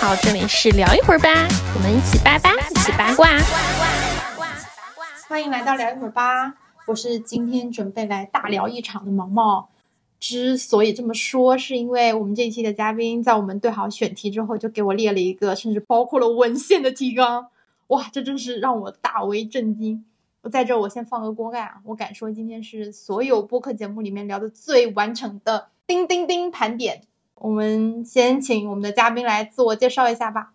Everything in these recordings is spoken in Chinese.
好，这里是聊一会儿吧，我们一起八八，一起八卦。欢迎来到聊一会儿吧，我是今天准备来大聊一场的毛毛。之所以这么说，是因为我们这一期的嘉宾在我们对好选题之后，就给我列了一个甚至包括了文献的提纲。哇，这真是让我大为震惊！我在这，我先放个锅盖啊，我敢说今天是所有播客节目里面聊的最完整的叮叮叮盘点。我们先请我们的嘉宾来自我介绍一下吧。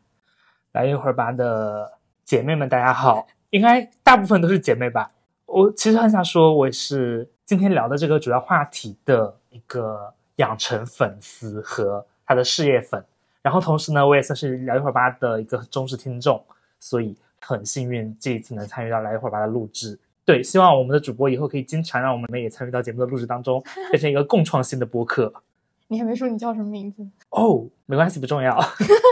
来一会儿吧的姐妹们，大家好，应该大部分都是姐妹吧？我其实很想说，我是今天聊的这个主要话题的一个养成粉丝和他的事业粉，然后同时呢，我也算是聊一会儿吧的一个忠实听众，所以很幸运这一次能参与到来一会儿吧的录制。对，希望我们的主播以后可以经常让我们也参与到节目的录制当中，变成一个共创性的播客。你还没说你叫什么名字哦，没关系，不重要。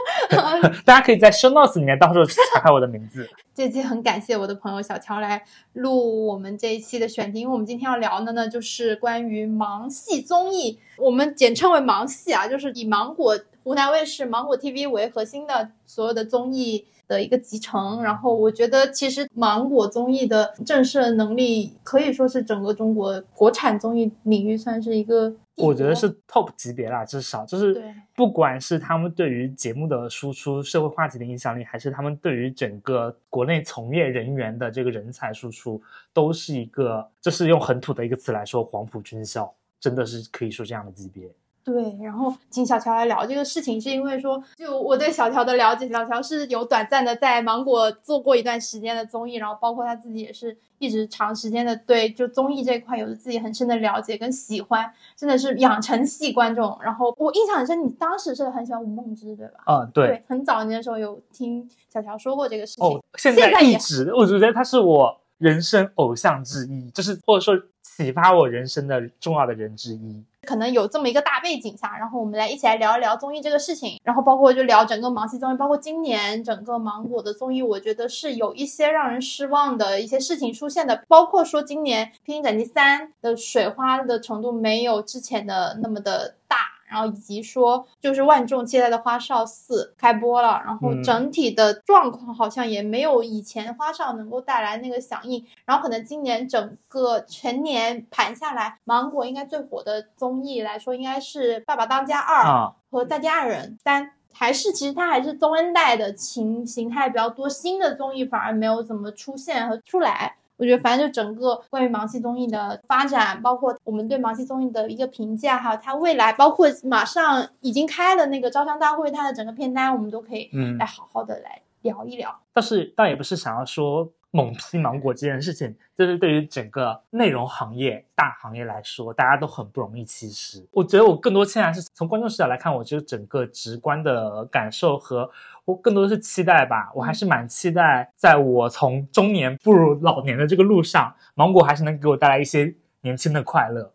大家可以在 show notes 里面到时候查看我的名字。这期很感谢我的朋友小乔来录我们这一期的选题，因为我们今天要聊的呢，就是关于芒系综艺，我们简称为芒系啊，就是以芒果湖南卫视、芒果 TV 为核心的所有的综艺。的一个集成，然后我觉得其实芒果综艺的震慑能力可以说是整个中国国产综艺领域算是一个，我觉得是 top 级别啦，至少就是不管是他们对于节目的输出、社会话题的影响力，还是他们对于整个国内从业人员的这个人才输出，都是一个，就是用很土的一个词来说，黄埔军校，真的是可以说这样的级别。对，然后请小乔来聊这个事情，是因为说，就我对小乔的了解，小乔是有短暂的在芒果做过一段时间的综艺，然后包括他自己也是一直长时间的对就综艺这块有着自己很深的了解跟喜欢，真的是养成系观众。然后我印象很深，你当时是很喜欢吴梦之，对吧？嗯，对，很早年的时候有听小乔说过这个事情。哦，现在一直，我觉得他是我人生偶像之一，就是或者说启发我人生的重要的人之一。可能有这么一个大背景下，然后我们来一起来聊一聊综艺这个事情，然后包括就聊整个芒系综艺，包括今年整个芒果的综艺，我觉得是有一些让人失望的一些事情出现的，包括说今年《披荆斩棘三》的水花的程度没有之前的那么的大。然后以及说，就是万众期待的《花少四》开播了，然后整体的状况好像也没有以前花少能够带来那个响应。然后可能今年整个全年盘下来，芒果应该最火的综艺来说，应该是《爸爸当家二》和《再见爱人三》，还是其实它还是综恩带的情形态比较多，新的综艺反而没有怎么出现和出来。我觉得，反正就整个关于盲系综艺的发展，包括我们对盲系综艺的一个评价，还有它未来，包括马上已经开了那个招商大会，它的整个片单，我们都可以嗯来好好的来聊一聊。但是，倒也不是想要说。猛批芒果这件事情，就是对于整个内容行业大行业来说，大家都很不容易。其实，我觉得我更多现在是从观众视角来看，我觉得整个直观的感受和我更多的是期待吧。我还是蛮期待，在我从中年步入老年的这个路上，芒果还是能给我带来一些年轻的快乐。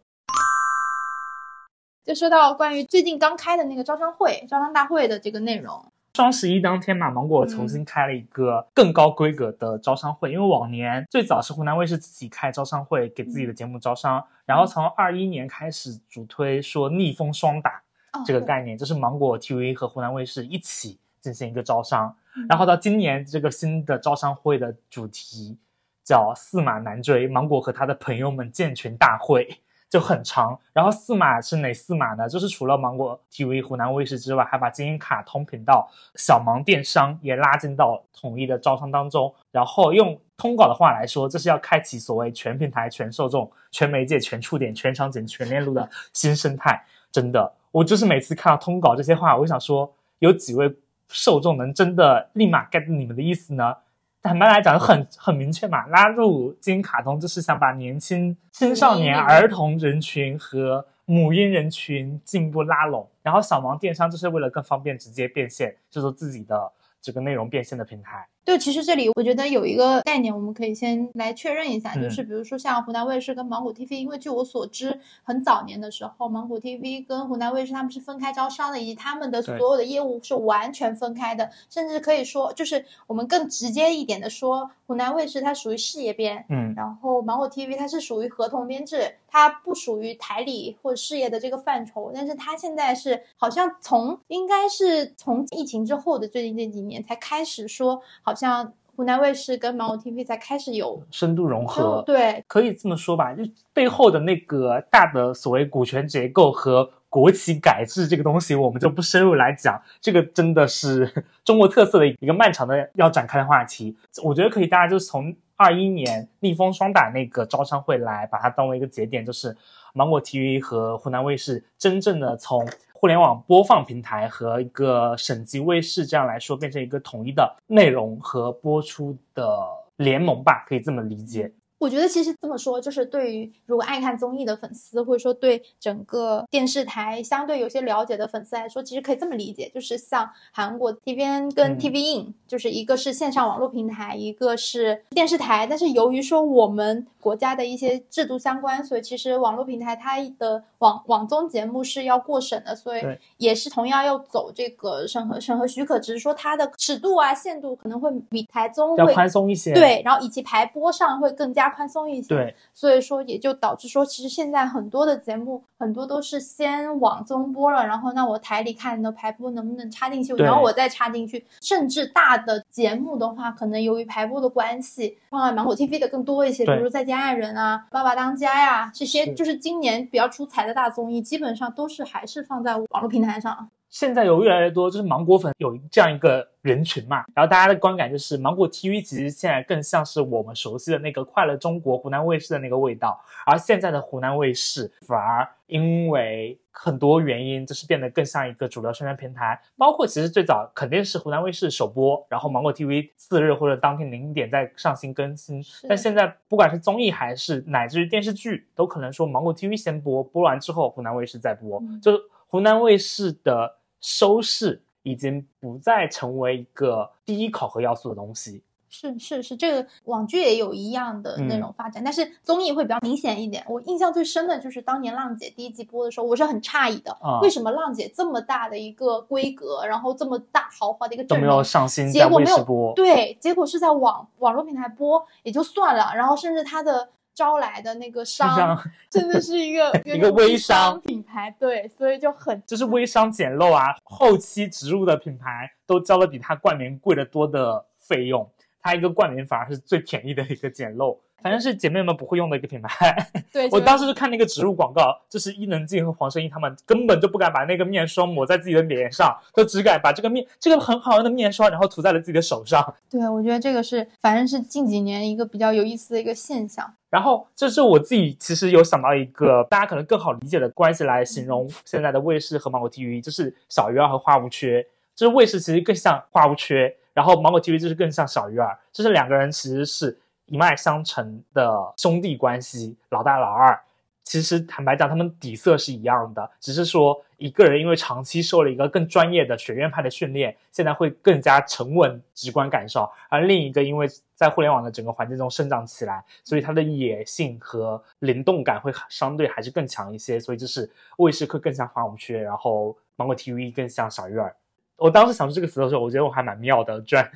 就说到关于最近刚开的那个招商会、招商大会的这个内容。双十一当天嘛，芒果重新开了一个更高规格的招商会。因为往年最早是湖南卫视自己开招商会，给自己的节目招商，然后从二一年开始主推说逆风双打这个概念，就是芒果 TV 和湖南卫视一起进行一个招商。然后到今年这个新的招商会的主题叫驷马难追，芒果和他的朋友们建群大会。就很长，然后四码是哪四码呢？就是除了芒果 TV、湖南卫视之外，还把金鹰卡通频道、小芒电商也拉进到统一的招商当中。然后用通稿的话来说，这是要开启所谓全平台、全受众、全媒介、全触点、全场景、全链路的新生态。真的，我就是每次看到通稿这些话，我就想说，有几位受众能真的立马 get 你们的意思呢？坦白来讲，很很明确嘛，拉入金鹰卡通就是想把年轻青少年、儿童人群和母婴人群进一步拉拢，然后小芒电商就是为了更方便直接变现，就做自己的这个内容变现的平台。对，其实这里我觉得有一个概念，我们可以先来确认一下，就是比如说像湖南卫视跟芒果 TV，因为据我所知，很早年的时候，芒果 TV 跟湖南卫视他们是分开招商的，以及他们的所有的业务是完全分开的，甚至可以说，就是我们更直接一点的说，湖南卫视它属于事业编，嗯，然后芒果 TV 它是属于合同编制，它不属于台里或者事业的这个范畴，但是它现在是好像从应该是从疫情之后的最近这几年才开始说，好像湖南卫视跟芒果 TV 才开始有深度融合，对，可以这么说吧，就背后的那个大的所谓股权结构和国企改制这个东西，我们就不深入来讲。这个真的是 中国特色的一个漫长的要展开的话题。我觉得可以，大家就是从二一年逆风双打那个招商会来把它当为一个节点，就是芒果 TV 和湖南卫视真正的从互联网播放平台和一个省级卫视这样来说，变成一个统一的内容和播出的联盟吧，可以这么理解。我觉得其实这么说，就是对于如果爱看综艺的粉丝，或者说对整个电视台相对有些了解的粉丝来说，其实可以这么理解，就是像韩国 TVN 跟嗯。TV In，、就是一个是线上网络平台，一个是电视台。但是由于说我们国家的一些制度相关，所以其实网络平台它的网网综节目是要过审的，所以对。也是同样要走这个审核审核许可，只是说它的尺度啊限度可能会比台综要会宽松一些，对，然后以及排播上会更加宽松一些。对，所以说也就导致说，其实现在很多的节目很多都是先网综播了，然后那我台里看的排播能不能插进去，然后我再插进去。甚至大的节目的话，可能由于排播的关系，放在芒果 TV 的更多一些，比如说《再见爱人》啊、《爸爸当家》呀这些，就是今年比较出彩的大综艺，基本上都是还是放在网络平台上。现在有越来越多就是芒果粉有这样一个人群嘛，然后大家的观感就是芒果 TV 其实现在更像是我们熟悉的那个快乐中国湖南卫视的那个味道，而现在的湖南卫视反而因为很多原因，就是变得更像一个主流宣传平台，包括其实最早肯定是湖南卫视首播，然后芒果 TV 次日或者当天零点再上新更新，但现在不管是综艺还是乃至于电视剧，都可能说芒果 TV 先播，播完之后湖南卫视再播，嗯。就是湖南卫视的收视已经不再成为一个第一考核要素的东西。是是是，这个网剧也有一样的那种发展，但是综艺会比较明显一点。我印象最深的就是当年浪姐第一季播的时候，我是很诧异的，啊为什么浪姐这么大的一个规格，然后这么大豪华的一个阵容都没有，上新在结果没有播，对，结果是在网网络平台播也就算了，然后甚至它的招来的那个商商真的是一个 一个微商商品牌，对，所以就很就是微商捡漏啊，后期植入的品牌都交了比它冠名贵得多的费用，它一个冠名反而是最便宜的一个捡漏。反正是姐妹们不会用的一个品牌。对。我当时就看那个植入广告，就是伊能静和黄圣依他们根本就不敢把那个面霜抹在自己的脸上，就只敢把这个面这个很好用的面霜，然后涂在了自己的手上。对，我觉得这个是反正是近几年一个比较有意思的一个现象。然后这是我自己其实有想到一个大家可能更好理解的关系来形容现在的卫视和芒果 TV，就是小鱼儿和花无缺。就是卫视其实更像花无缺，然后芒果 TV 就是更像小鱼儿，就是两个人其实是一脉相承的兄弟关系，老大老二。其实坦白讲，他们底色是一样的，只是说一个人因为长期受了一个更专业的学院派的训练，现在会更加沉稳、直观感受；而另一个因为在互联网的整个环境中生长起来，所以他的野性和灵动感会相对还是更强一些。所以就是卫视会更像花无缺，然后芒果 TV 更像小鱼儿。我当时想出这个词的时候，我觉得我还蛮妙的，居然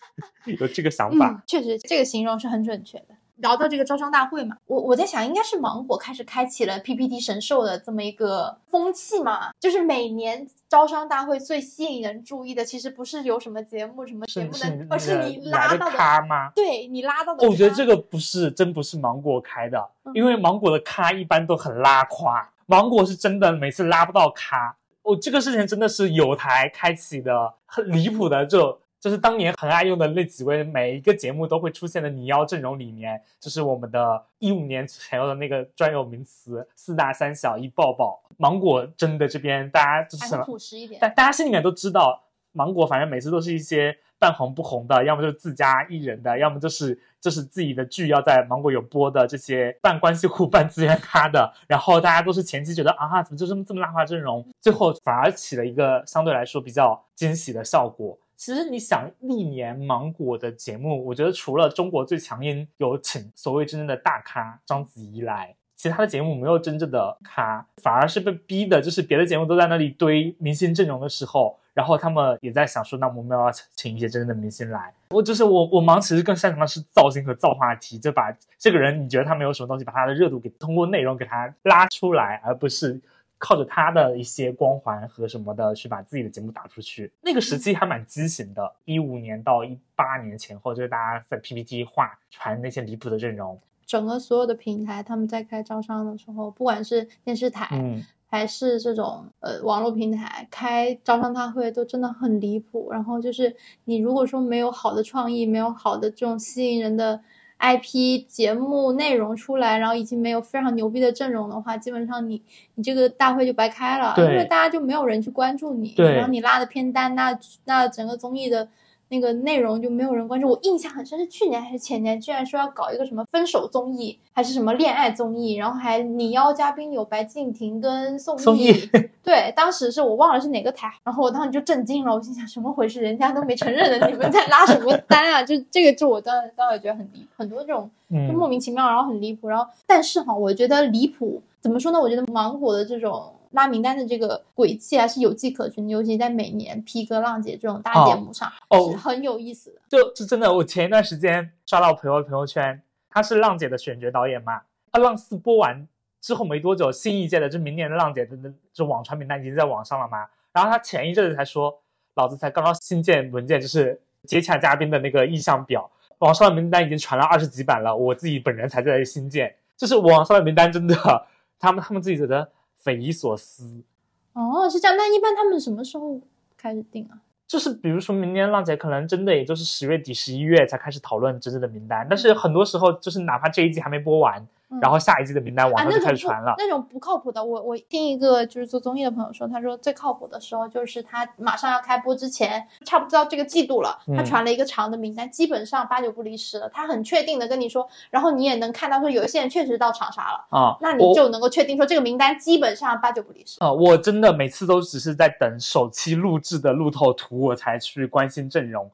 有这个想法。嗯，确实这个形容是很准确的。聊到这个招商大会嘛，我我在想，应该是芒果开始开启了 PPT 神兽的这么一个风气嘛，就是每年招商大会最吸引人注意的，其实不是有什么节目什么节目是的，而是你拉到的，咖吗？对你拉到的我觉得这个不是真不是芒果开的，嗯因为芒果的咖一般都很拉垮，芒果是真的每次拉不到咖。哦，这个事情真的是有台开启的很离谱的，就就是当年很爱用的那几位，每一个节目都会出现的拟妖阵容里面，就是我们的一五年前后的那个专有名词四大三小一抱抱。芒果真的这边大家就是什么朴实一点。但大家心里面都知道，芒果反正每次都是一些半红不红的，要么就是自家艺人的，要么就是就是自己的剧要在芒果有播的这些半关系户、半资源咖的，然后大家都是前期觉得啊，怎么就这么这么拉胯阵容，最后反而起了一个相对来说比较惊喜的效果。其实你想，历年芒果的节目，我觉得除了中国最强音有请所谓真正的大咖章子怡来，其他的节目没有真正的咖，反而是被逼的，就是别的节目都在那里堆明星阵容的时候，然后他们也在想说，那我们要请一些真正的明星来。我就是我，我忙其实更擅长的是造星和造话题，就把这个人你觉得他没有什么东西，把他的热度给通过内容给他拉出来，而不是靠着他的一些光环和什么的去把自己的节目打出去。那个时期还蛮畸形的，一五年到一八年前后，就是大家在 PPT 画传那些离谱的阵容。整个所有的平台，他们在开招商的时候，不管是电视台，嗯，还是这种呃网络平台开招商大会，都真的很离谱。然后就是你如果说没有好的创意，没有好的这种吸引人的 IP 节目内容出来，然后以及没有非常牛逼的阵容的话，基本上你你这个大会就白开了，因为大家就没有人去关注你，对然后你拉的偏单，那那整个综艺的。那个内容就没有人关注，我印象很深，是去年还是前年，居然说要搞一个什么分手综艺，还是什么恋爱综艺，然后还你邀嘉宾有白敬亭跟宋宋轶，轶对，当时是我忘了是哪个台，然后我当时就震惊了，我心想什么回事？人家都没承认的，你们在拉什么单啊？就这个，就我当当时觉得很离，很多这种就莫嗯，名其妙，然后很离谱，然后但是哈，我觉得离谱怎么说呢？我觉得芒果的这种拉名单的这个轨迹还是有迹可循的，尤其在每年 P 哥、浪姐这种大节目上、哦是很有意思的。就是真的，我前一段时间刷到我朋友的朋友圈，他是浪姐的选角导演嘛，他浪四播完之后没多久，新一届的就明年的浪姐的那这网传名单已经在网上了嘛，然后他前一阵子才说，老子才刚刚新建文件，就是接洽嘉宾的那个意向表，网上的名单已经传了二十几版了，我自己本人才在新建，就是网上的名单真的，他们他们自己觉得匪夷所思。哦，是这样。那一般他们什么时候开始定啊？就是比如说明年浪姐可能真的也就是十月底十一月才开始讨论真正的名单，但是很多时候就是哪怕这一季还没播完，嗯然后下一季的名单网啊，上就开始传了。那种不靠谱的，我我听一个就是做综艺的朋友说，他说最靠谱的时候就是他马上要开播之前，差不多到这个季度了，他嗯传了一个长的名单，基本上八九不离十了。他很确定的跟你说，然后你也能看到说有一些人确实到长沙了，啊，那你就能够确定说这个名单基本上八九不离十。呃，我真的每次都只是在等首期录制的路透图，我才去关心阵容。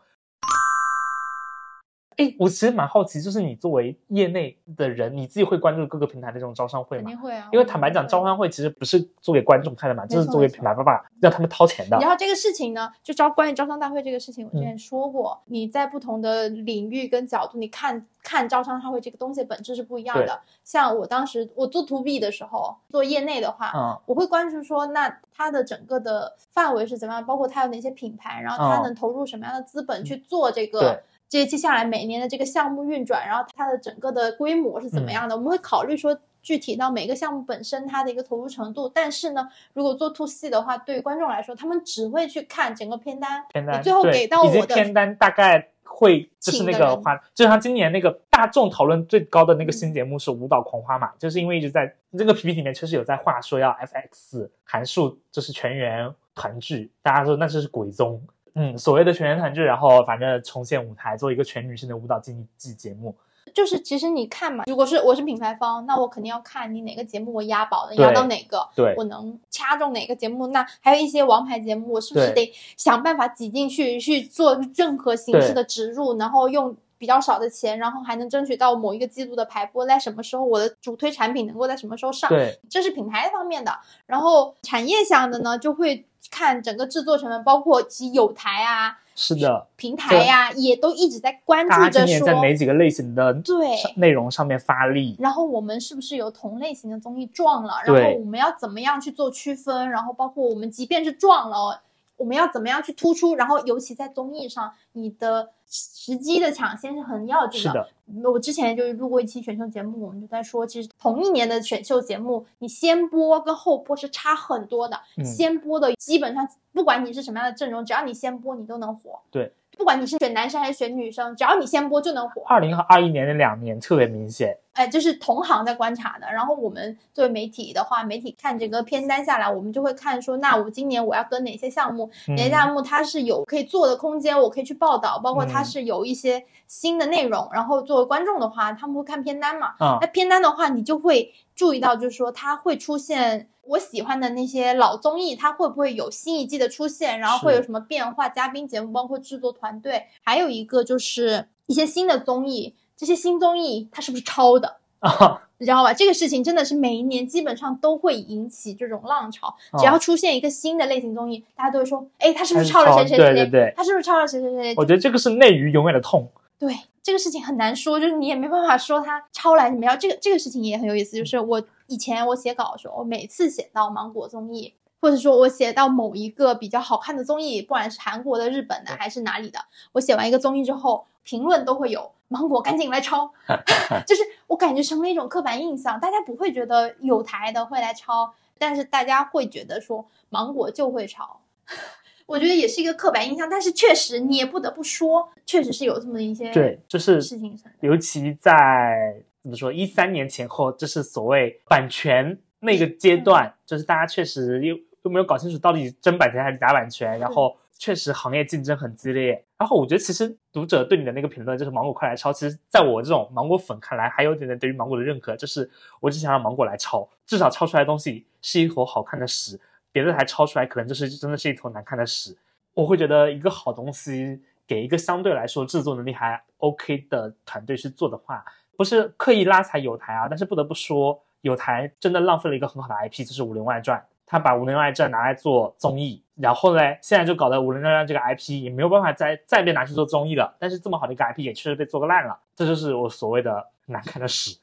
哎，我其实蛮好奇，就是你作为业内的人，你自己会关注各个平台的这种招商会吗？肯定会啊，因为坦白讲，招商会其实不是做给观众看的嘛，没这是做给错没错品牌爸爸让他们掏钱的。然后这个事情呢，就招关于招商大会这个事情，我之嗯前说过，你在不同的领域跟角度，你看看招商大会这个东西本质是不一样的。像我当时我做 to B 的时候，做业内的话，嗯我会关注说，那它的整个的范围是怎么样，包括它有哪些品牌，然后它哦能投入什么样的资本去做这个。对这接下来每年的这个项目运转，然后它的整个的规模是怎么样的，我们会考虑说具体到每个项目本身它的一个投入程度。但是呢，如果做 to C 的话，对于观众来说，他们只会去看整个片单，片单，你最后给到我的片单大概会就是那个花，就像今年那个大众讨论最高的那个新节目是《舞蹈狂花》嘛，就是因为一直在这个 PPT 里面确实有在话说要 FX 函数就是全员团聚，大家说那就是鬼综。嗯，所谓的全员团聚，然后反正重现舞台，做一个全女性的舞蹈竞技节目。就是其实你看嘛，如果是我是品牌方，那我肯定要看你哪个节目我押宝的，对押到哪个，对我能掐中哪个节目。那还有一些王牌节目，我是不是得想办法挤进去去做任何形式的植入，然后用。比较少的钱，然后还能争取到某一个季度的排播，在什么时候我的主推产品能够在什么时候上，对，这是品牌方面的。然后产业项的呢，就会看整个制作成本，包括其有台啊、是的，平台呀、也都一直在关注着年在说，哪几个类型的对内容上面发力？然后我们是不是有同类型的综艺撞了？然后我们要怎么样去做区分？然后包括我们即便是撞了，我们要怎么样去突出？然后尤其在综艺上，你的时机的抢先是很要紧是的，我之前就是录过一期选秀节目，我们就在说，其实同一年的选秀节目，你先播跟后播是差很多的。嗯先播的基本上不管你是什么样的阵容，只要你先播，你都能火。对，不管你是选男生还是选女生，只要你先播就能火。二零和二一年那两年特别明显。哎，就是同行在观察的。然后我们作为媒体的话，媒体看这个片单下来，我们就会看说，那我今年我要跟哪些项目，嗯哪些项目它是有可以做的空间，我可以去报道，包括它嗯是有一些新的内容。然后作为观众的话，他们会看片单嘛，嗯那片单的话，你就会注意到，就是说它会出现我喜欢的那些老综艺，它会不会有新一季的出现，然后会有什么变化？嘉宾节目，包括制作团队，还有一个就是一些新的综艺，这些新综艺它是不是抄的？啊，你知道吧？这个事情真的是每一年基本上都会引起这种浪潮。哦只要出现一个新的类型综艺，大家都会说，哎，他是不是抄了谁谁谁对对对他是不是抄了谁谁谁？我觉得这个是内娱永远的痛。对这个事情很难说，就是你也没办法说他抄来怎么样。这个这个事情也很有意思，就是我以前我写稿的时候，我每次写到芒果综艺，或者说我写到某一个比较好看的综艺，不管是韩国的、日本的还是哪里的，我写完一个综艺之后，评论都会有芒果赶紧来抄 就是我感觉成了一种刻板印象，大家不会觉得有台的会来抄，但是大家会觉得说芒果就会抄。我觉得也是一个刻板印象，但是确实你也不得不说，确实是有这么一些对，就是事情。尤其在怎么说一三年前后，就是所谓版权那个阶段，就是大家确实又又没有搞清楚到底真版权还是假版权，然后确实行业竞争很激烈。然后我觉得其实读者对你的那个评论就是芒果快来抄，其实在我这种芒果粉看来，还有点点对于芒果的认可，就是我只想让芒果来抄，至少抄出来的东西是一坨好看的屎，别的台抄出来可能就是真的是一坨难看的屎。我会觉得一个好东西给一个相对来说制作能力还 OK 的团队去做的话，不是刻意拉踩有台啊，但是不得不说，有台真的浪费了一个很好的 IP，就是《武林外传》。他把《武林外传》拿来做综艺，然后呢，现在就搞得《武林外传》这个 IP 也没有办法再再被拿去做综艺了。但是这么好的一个 IP 也确实被做个烂了，这就是我所谓的难看的屎。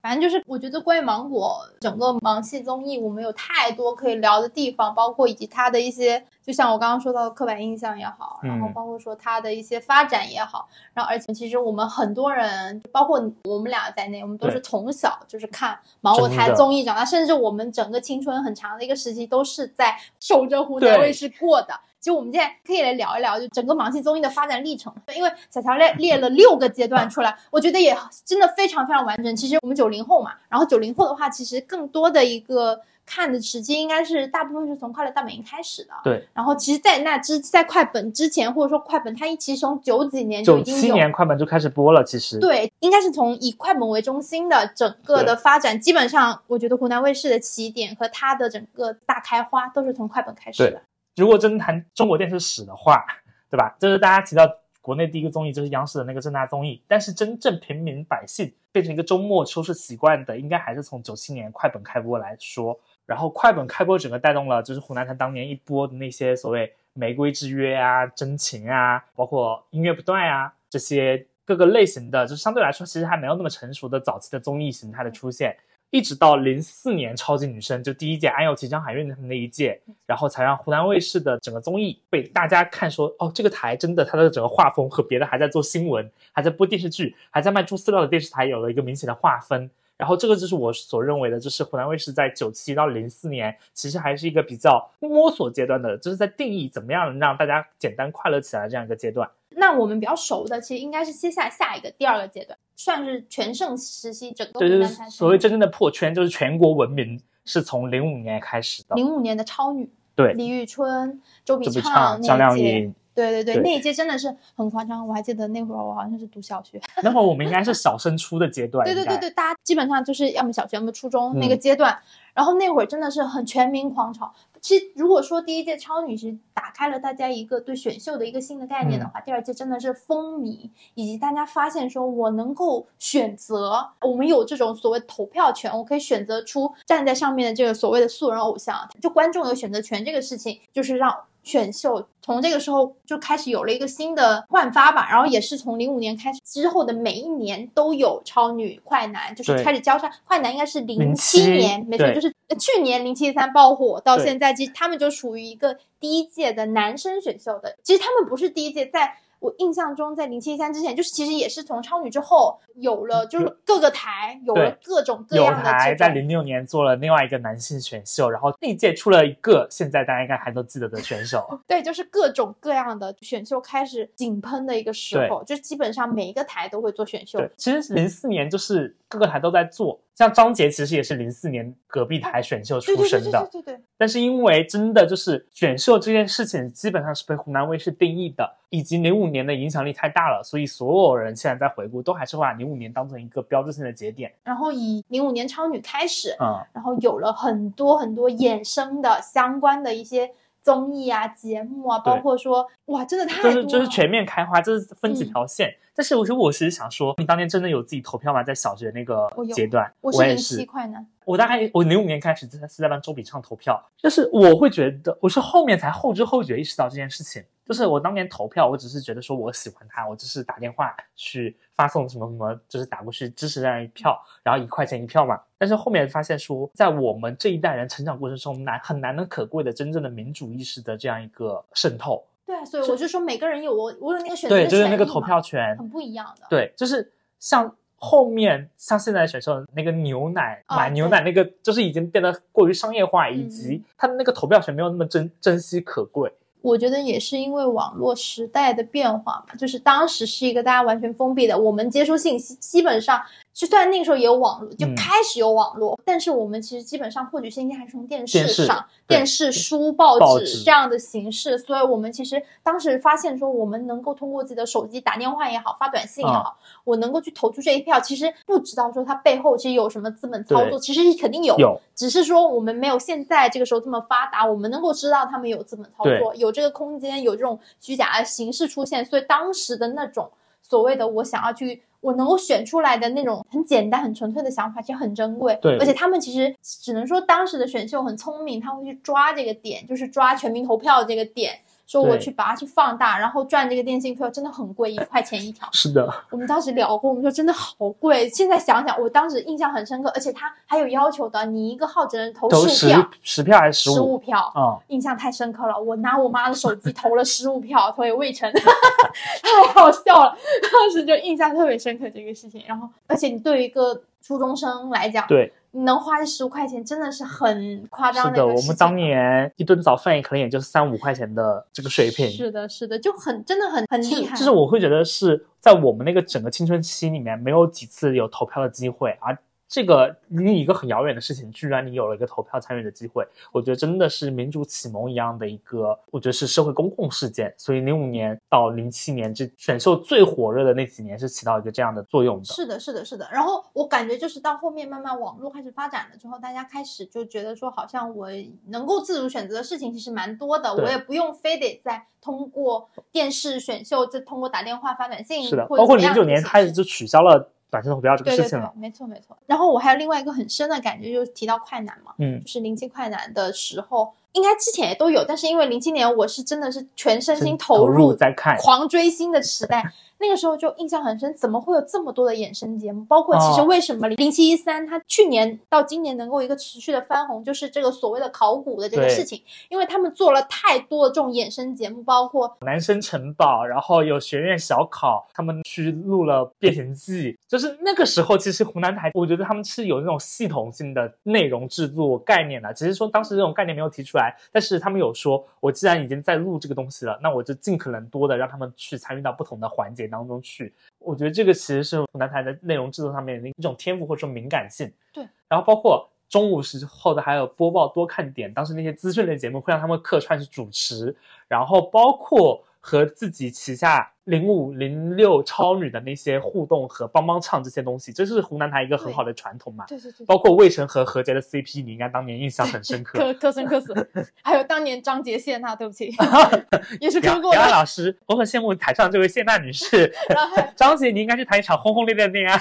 反正就是，我觉得关于芒果整个芒系综艺，我们有太多可以聊的地方，包括以及它的一些，就像我刚刚说到的刻板印象也好，然后嗯包括说它的一些发展也好，然后而且其实我们很多人，包括我们俩在内，我们都是从小就是看芒果台综艺长大，甚至我们整个青春很长的一个时期都是在守着湖南卫视过的。其实我们现在可以来聊一聊，就整个芒系综艺的发展历程。因为小乔列列了六个阶段出来，我觉得也真的非常非常完整。其实我们九零后嘛，然后九零后的话，其实更多的一个看的时间应该是大部分是从《快乐大本营》开始的。对，然后其实，在那之在快本之前，或者说快本，它一其实从九几年就九已经有七年快本就开始播了，其实对，应该是从以快本为中心的整个的发展，基本上我觉得湖南卫视的起点和它的整个大开花都是从快本开始的。如果真谈中国电视史的话，对吧？就是大家提到国内第一个综艺就是央视的那个正大综艺，但是真正平民百姓变成一个周末收视习惯的，应该还是从九七年快本开播来说。然后快本开播整个带动了就是湖南台当年一波的那些所谓玫瑰之约啊、真情啊，包括音乐不断啊这些各个类型的，就相对来说其实还没有那么成熟的早期的综艺形态的出现。一直到零四年超级女声就第一届安又琪、张含韵他们那一届，然后才让湖南卫视的整个综艺被大家看说，哦，这个台真的它的整个画风和别的还在做新闻、还在播电视剧、还在卖猪饲料的电视台有了一个明显的划分。然后这个就是我所认为的，就是湖南卫视在九七到零四年，其实还是一个比较摸索阶段的，就是在定义怎么样能让大家简单快乐起来这样一个阶段。那我们比较熟的，其实应该是接下来下一个第二个阶段，算是全盛时期，整个湖对，就是所谓真正的破圈，就是全国闻名是从零五年开始的。零五年的超女，对，李宇春、周笔畅畅、张。靓颖，对对对，对那一届真的是很夸张，我还记得那会儿我好像是读小学。那会儿我们应该是小升初的阶段，对对对对，大家基本上就是要么小学，要么初中那个嗯阶段。然后那会儿真的是很全民狂潮。其实如果说第一届超女是打开了大家一个对选秀的一个新的概念的嗯话，第二届真的是风靡，以及大家发现说我能够选择，我们有这种所谓投票权，我可以选择出站在上面的这个所谓的素人偶像，就观众有选择权这个事情，就是让。选秀从这个时候就开始有了一个新的焕发吧，然后也是从零五年开始之后的每一年都有超女、快男，就是开始交叉。快男应该是零七07年，没错，就是呃去年零七三爆火到现在，其实他们就属于一个第一届的男生选秀的。其实他们不是第一届，在我印象中，在零七三之前，就是其实也是从超女之后有了，就是各个台有了各种各样的台在。零六年做了另外一个男性选秀，然后那一届出了一个现在大家应该还都记得的选手。对，就是各种各样的选秀开始井喷的一个时候，就基本上每一个台都会做选秀。对，其实零四年就是各个台都在做，像张杰其实也是零四年隔壁台选秀对对对出身的，对对对对，但是因为真的就是选秀这件事情基本上是被湖南卫视定义的，以及零五年的影响力太大了，所以所有人现在在回顾都还是会把零五年当成一个标志性的节点。然后以零五年超女开始，嗯，然后有了很多很多衍生的相关的一些综艺啊、节目啊，包括说哇，真的太，就是就是全面开花，就是分几条线。但是我说我其实想说，你当年真的有自己投票吗？在小学那个阶段，我是零七快男，我大概我零五年开始在是在帮周笔畅投票，就是我会觉得我是后面才后知后觉意识到这件事情。就是我当年投票，我只是觉得说我喜欢他，我只是打电话去发送什么什么，就是打过去支持这样一票，然后一块钱一票嘛。但是后面发现说，在我们这一代人成长过程中，难很难能可贵的真正的民主意识的这样一个渗透。对啊，所以我就说每个人有我我有那个选择对，就是那个投票权，很不一样的。对，就是像后面像现在选秀那个牛奶啊买牛奶那个，就是已经变得过于商业化，以嗯及他的那个投票权没有那么珍珍惜可贵。我觉得也是因为网络时代的变化嘛，就是当时是一个大家完全封闭的，我们接收信息基本上，就虽然那个时候也有网络，就嗯。开始有网络，但是我们其实基本上获取信息还是从电视上、电视、书、报纸这样的形式，所以我们其实当时发现说，我们能够通过自己的手机打电话也好，发短信也好，我能够去投出这一票，其实不知道说它背后其实有什么资本操作，其实肯定有，有只是说我们没有现在这个时候这么发达，我们能够知道他们有资本操作，有这个空间，有这种虚假的形式出现，所以当时的那种所谓的我想要去。我能够选出来的那种很简单、很纯粹的想法，其实很珍贵。对而且他们其实只能说当时的选秀很聪明，他会去抓这个点，就是抓全民投票这个点，说我去把它去放大，然后赚这个电信票真的很贵，一块钱一条。是的，我们当时聊过，我们说真的好贵。现在想想，我当时印象很深刻，而且他还有要求的，你一个号只能投投十票，十票还是十十五？五票，嗯，印象太深刻了。我拿我妈的手机投了十五票，投给魏晨，太好笑了。当时就印象特别深刻这个事情。然后，而且你对于一个初中生来讲，对，你能花这十五块钱，真的是很夸张是的，的一个事情。我们当年一顿早饭也可能也就是三五块钱的这个水平。是的，是的，就很真的很很厉害。就是我会觉得是在我们那个整个青春期里面，没有几次有投票的机会，而这个离你一个很遥远的事情，居然你有了一个投票参与的机会，我觉得真的是民主启蒙一样的一个，我觉得是社会公共事件。所以零五年到零七年这选秀最火热的那几年，是起到一个这样的作用的。是的，是的，是的。然后我感觉就是到后面慢慢网络开始发展了之后，大家开始就觉得说，好像我能够自主选择的事情其实蛮多的，我也不用非得再通过电视选秀，就通过打电话、发短信，是的，包括零九年开始就取消了短信投标这个对对对事情了。，没错没错。然后我还有另外一个很深的感觉，就是提到快男嘛，嗯就，是零七快男的时候，应该之前也都有，但是因为零七年我是真的是全身心投入在看，狂追星的时代，那个时候就印象很深，怎么会有这么多的衍生节目？包括其实哦为什么零七一三它去年到今年能够一个持续的翻红，就是这个所谓的考古的这个事情，因为他们做了太多的这种衍生节目，包括男生城堡，然后有学院小考，他们去录了《变形记》，就是那个时候，其实湖南台，我觉得他们是有那种系统性的内容制作概念的，只是说当时这种概念没有提出来，但是他们有说，我既然已经在录这个东西了，那我就尽可能多的让他们去参与到不同的环节当中去。我觉得这个其实是湖南台的内容制作上面的一种天赋或者说敏感性。对，然后包括。中午时候的还有播报多看点，当时那些资讯类节目会让他们客串去主持，然后包括和自己旗下零五零六超女的那些互动和帮帮唱这些东西，这是湖南台一个很好的传统嘛。对对对，包括魏晨和何洁的 CP，你应该当年印象很深刻。科科生科死，还有当年张杰谢娜，对不起，也是磕杨杨过的。老师，我很羡慕台上这位谢娜女士。然后张杰，你应该去谈一场轰轰烈烈的恋爱。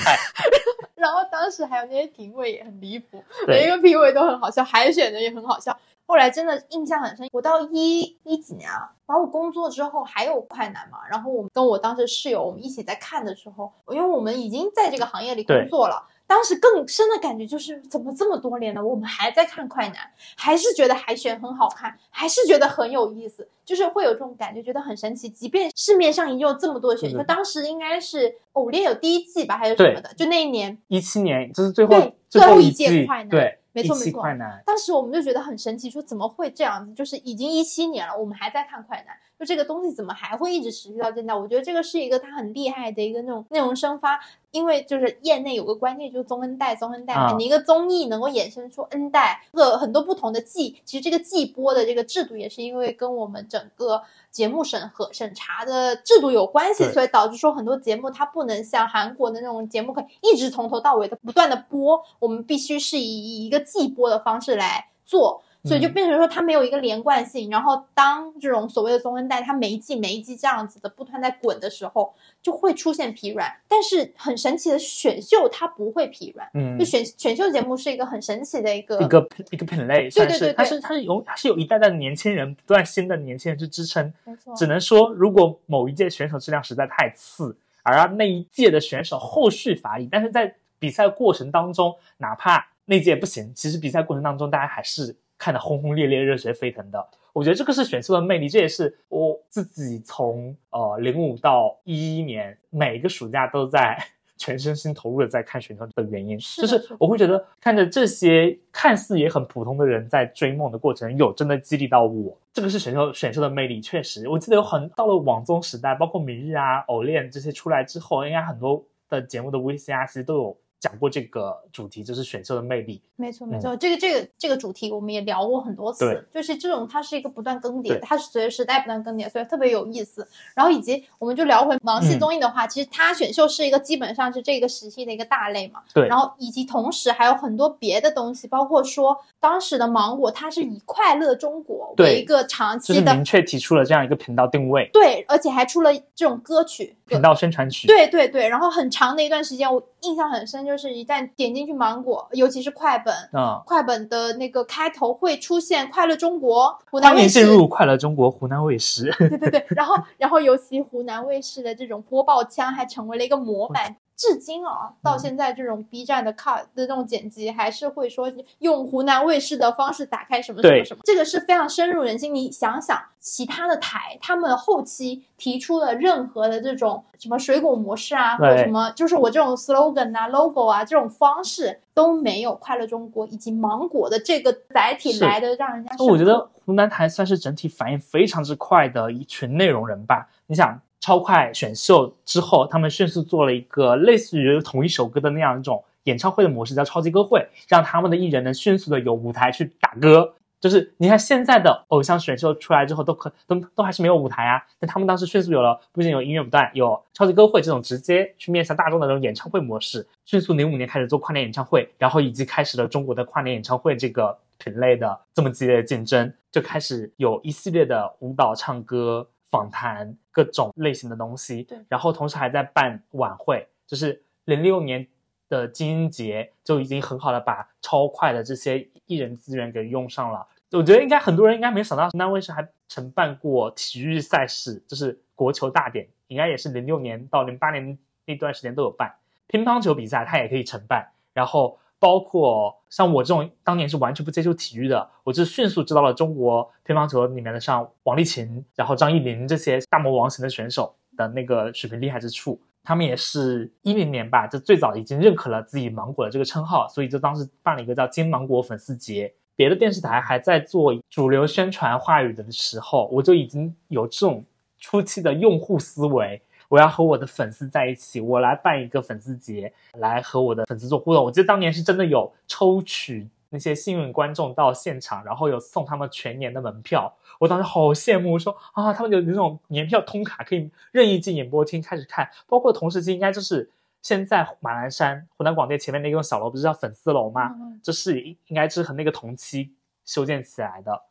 然后当时还有那些评委也很离谱，每一个评委都很好笑，海选的也很好笑。后来真的印象很深，我到一一几年啊，然后我工作之后还有快男嘛，然后我们跟我当时室友我们一起在看的时候，因为我们已经在这个行业里工作了。当时更深的感觉就是，怎么这么多年了，我们还在看快男，还是觉得海选很好看，还是觉得很有意思，就是会有这种感觉，觉得很神奇。即便市面上已经有这么多选秀，当时应该是偶练有第一季吧，还是什么的，就那一年一七年，这是最后对最最后一届快男对，一没错没错快男。当时我们就觉得很神奇，说怎么会这样子？就是已经一七年了，我们还在看快男，就这个东西怎么还会一直持续到现在？我觉得这个是一个它很厉害的一个那种内容生发，因为就是业内有个观念，就是综恩代，综恩代你一个综艺能够衍生出 N 代，个很多不同的季，其实这个季播的这个制度也是因为跟我们整个节目审核审查的制度有关系，所以导致说很多节目它不能像韩国的那种节目可以一直从头到尾的不断的播，我们必须是以以一个季播的方式来做。所以就嗯变成说它没有一个连贯性。然后当这种所谓的综恩带，它每一季每一季这样子的不断在滚的时候，就会出现疲软。但是很神奇的选秀它不会疲软，嗯就，选选秀节目是一个很神奇的一个一个一个品类，算是对对它是它是有它是有一代代的年轻人，不断新的年轻人去支撑。没错只能说，如果某一届选手质量实在太次，而让那一届的选手后续乏力，但是在比赛过程当中，哪怕那届不行，其实比赛过程当中大家还是看得轰轰烈烈、热血沸腾的。我觉得这个是选秀的魅力，这也是我自己从呃零五到一一年每一个暑假都在 全身心投入的在看选秀的原因，就是就是我会觉得看着这些看似也很普通的人在追梦的过程，有真的激励到我。这个是选秀选秀的魅力，确实，我记得有很到了网综时代，包括明日啊、偶练这些出来之后，应该很多的节目的 VCR 其实都有讲过这个主题，就是选秀的魅力。没错，没错，这个这个这个主题我们也聊过很多次对，就是这种它是一个不断更迭它是随着时代不断更迭，所以特别有意思。然后以及我们就聊回芒系嗯综艺的话，其实它选秀是一个基本上是这个时期的一个大类嘛，对，然后以及同时还有很多别的东西，包括说当时的芒果它是以快乐中国为一个长期的，是明确提出了这样一个频道定位、对，而且还出了这种歌曲，频道宣传曲。对对对，然后很长的一段时间，我印象很深，就是一旦点进去芒果，尤其是快本，嗯，快本的那个开头会出现“快乐中国”，湖南卫视进。入快乐中国湖南卫视。对对对，然后然后尤其湖南卫视的这种播报腔还成为了一个模板。至今啊，到嗯现在这种 B 站的 cut 的这种剪辑，还是会说用湖南卫视的方式打开什么什么什么，这个是非常深入人心。你想想，其他的台他们后期提出的任何的这种什么水果模式啊，或者什么，就是我这种 slogan 啊、logo 啊这种方式都没有快乐中国以及芒果的这个载体来的让人家。我觉得湖南台算是整体反应非常之快的一群内容人吧。你想，超快选秀之后，他们迅速做了一个类似于同一首歌的那样一种演唱会的模式，叫超级歌会，让他们的艺人能迅速的有舞台去打歌。就是你看现在的偶像选秀出来之后，都可都都还是没有舞台啊，但他们当时迅速有了，不仅有音乐不断，有超级歌会这种直接去面向大众的那种演唱会模式，迅速零五年开始做跨年演唱会，然后以及开始了中国的跨年演唱会这个品类的这么激烈的竞争，就开始有一系列的舞蹈、唱歌、访谈各种类型的东西。对然后同时还在办晚会，就是零六年的金鹰节就已经很好的把超快的这些艺人资源给用上了。我觉得应该很多人应该没想到，湖南卫视还承办过体育赛事，就是国球大典，应该也是零六年到零八年那段时间都有办。乒乓球比赛它也可以承办，然后包括像我这种当年是完全不接触体育的，我就迅速知道了中国乒乓球里面的像王励勤，然后张怡宁这些大魔王型的选手的那个水平厉害之处。他们也是一零年吧，就最早已经认可了自己芒果的这个称号，所以就当时办了一个叫金芒果粉丝节。别的电视台还在做主流宣传话语的时候，我就已经有这种初期的用户思维。我要和我的粉丝在一起，我来办一个粉丝节，来和我的粉丝做互动。我记得当年是真的有抽取那些幸运观众到现场，然后有送他们全年的门票。我当时好羡慕，说啊，他们有那种年票通卡，可以任意进演播厅开始看。包括同时期，应该就是现在马栏山湖南广电前面那栋小楼，不是叫粉丝楼吗？嗯这是应该是和那个同期修建起来的。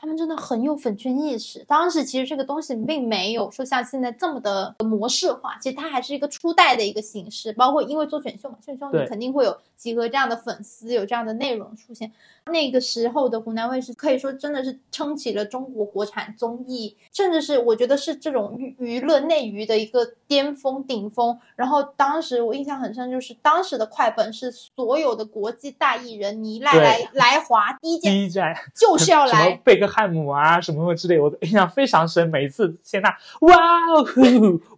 他们真的很有粉圈意识。当时其实这个东西并没有说像现在这么的模式化，其实它还是一个初代的一个形式。包括因为做选秀嘛，选秀你肯定会有集合这样的粉丝，有这样的内容出现。那个时候的湖南卫视可以说真的是撑起了中国国产综艺，甚至是我觉得是这种娱娱乐内娱的一个巅峰顶峰。然后当时我印象很深，就是当时的快本是所有的国际大艺人你来来来华第一站第一站就是要来。贝克汉姆啊，什么什么之类，我的印象非常深。每一次谢娜，哇哦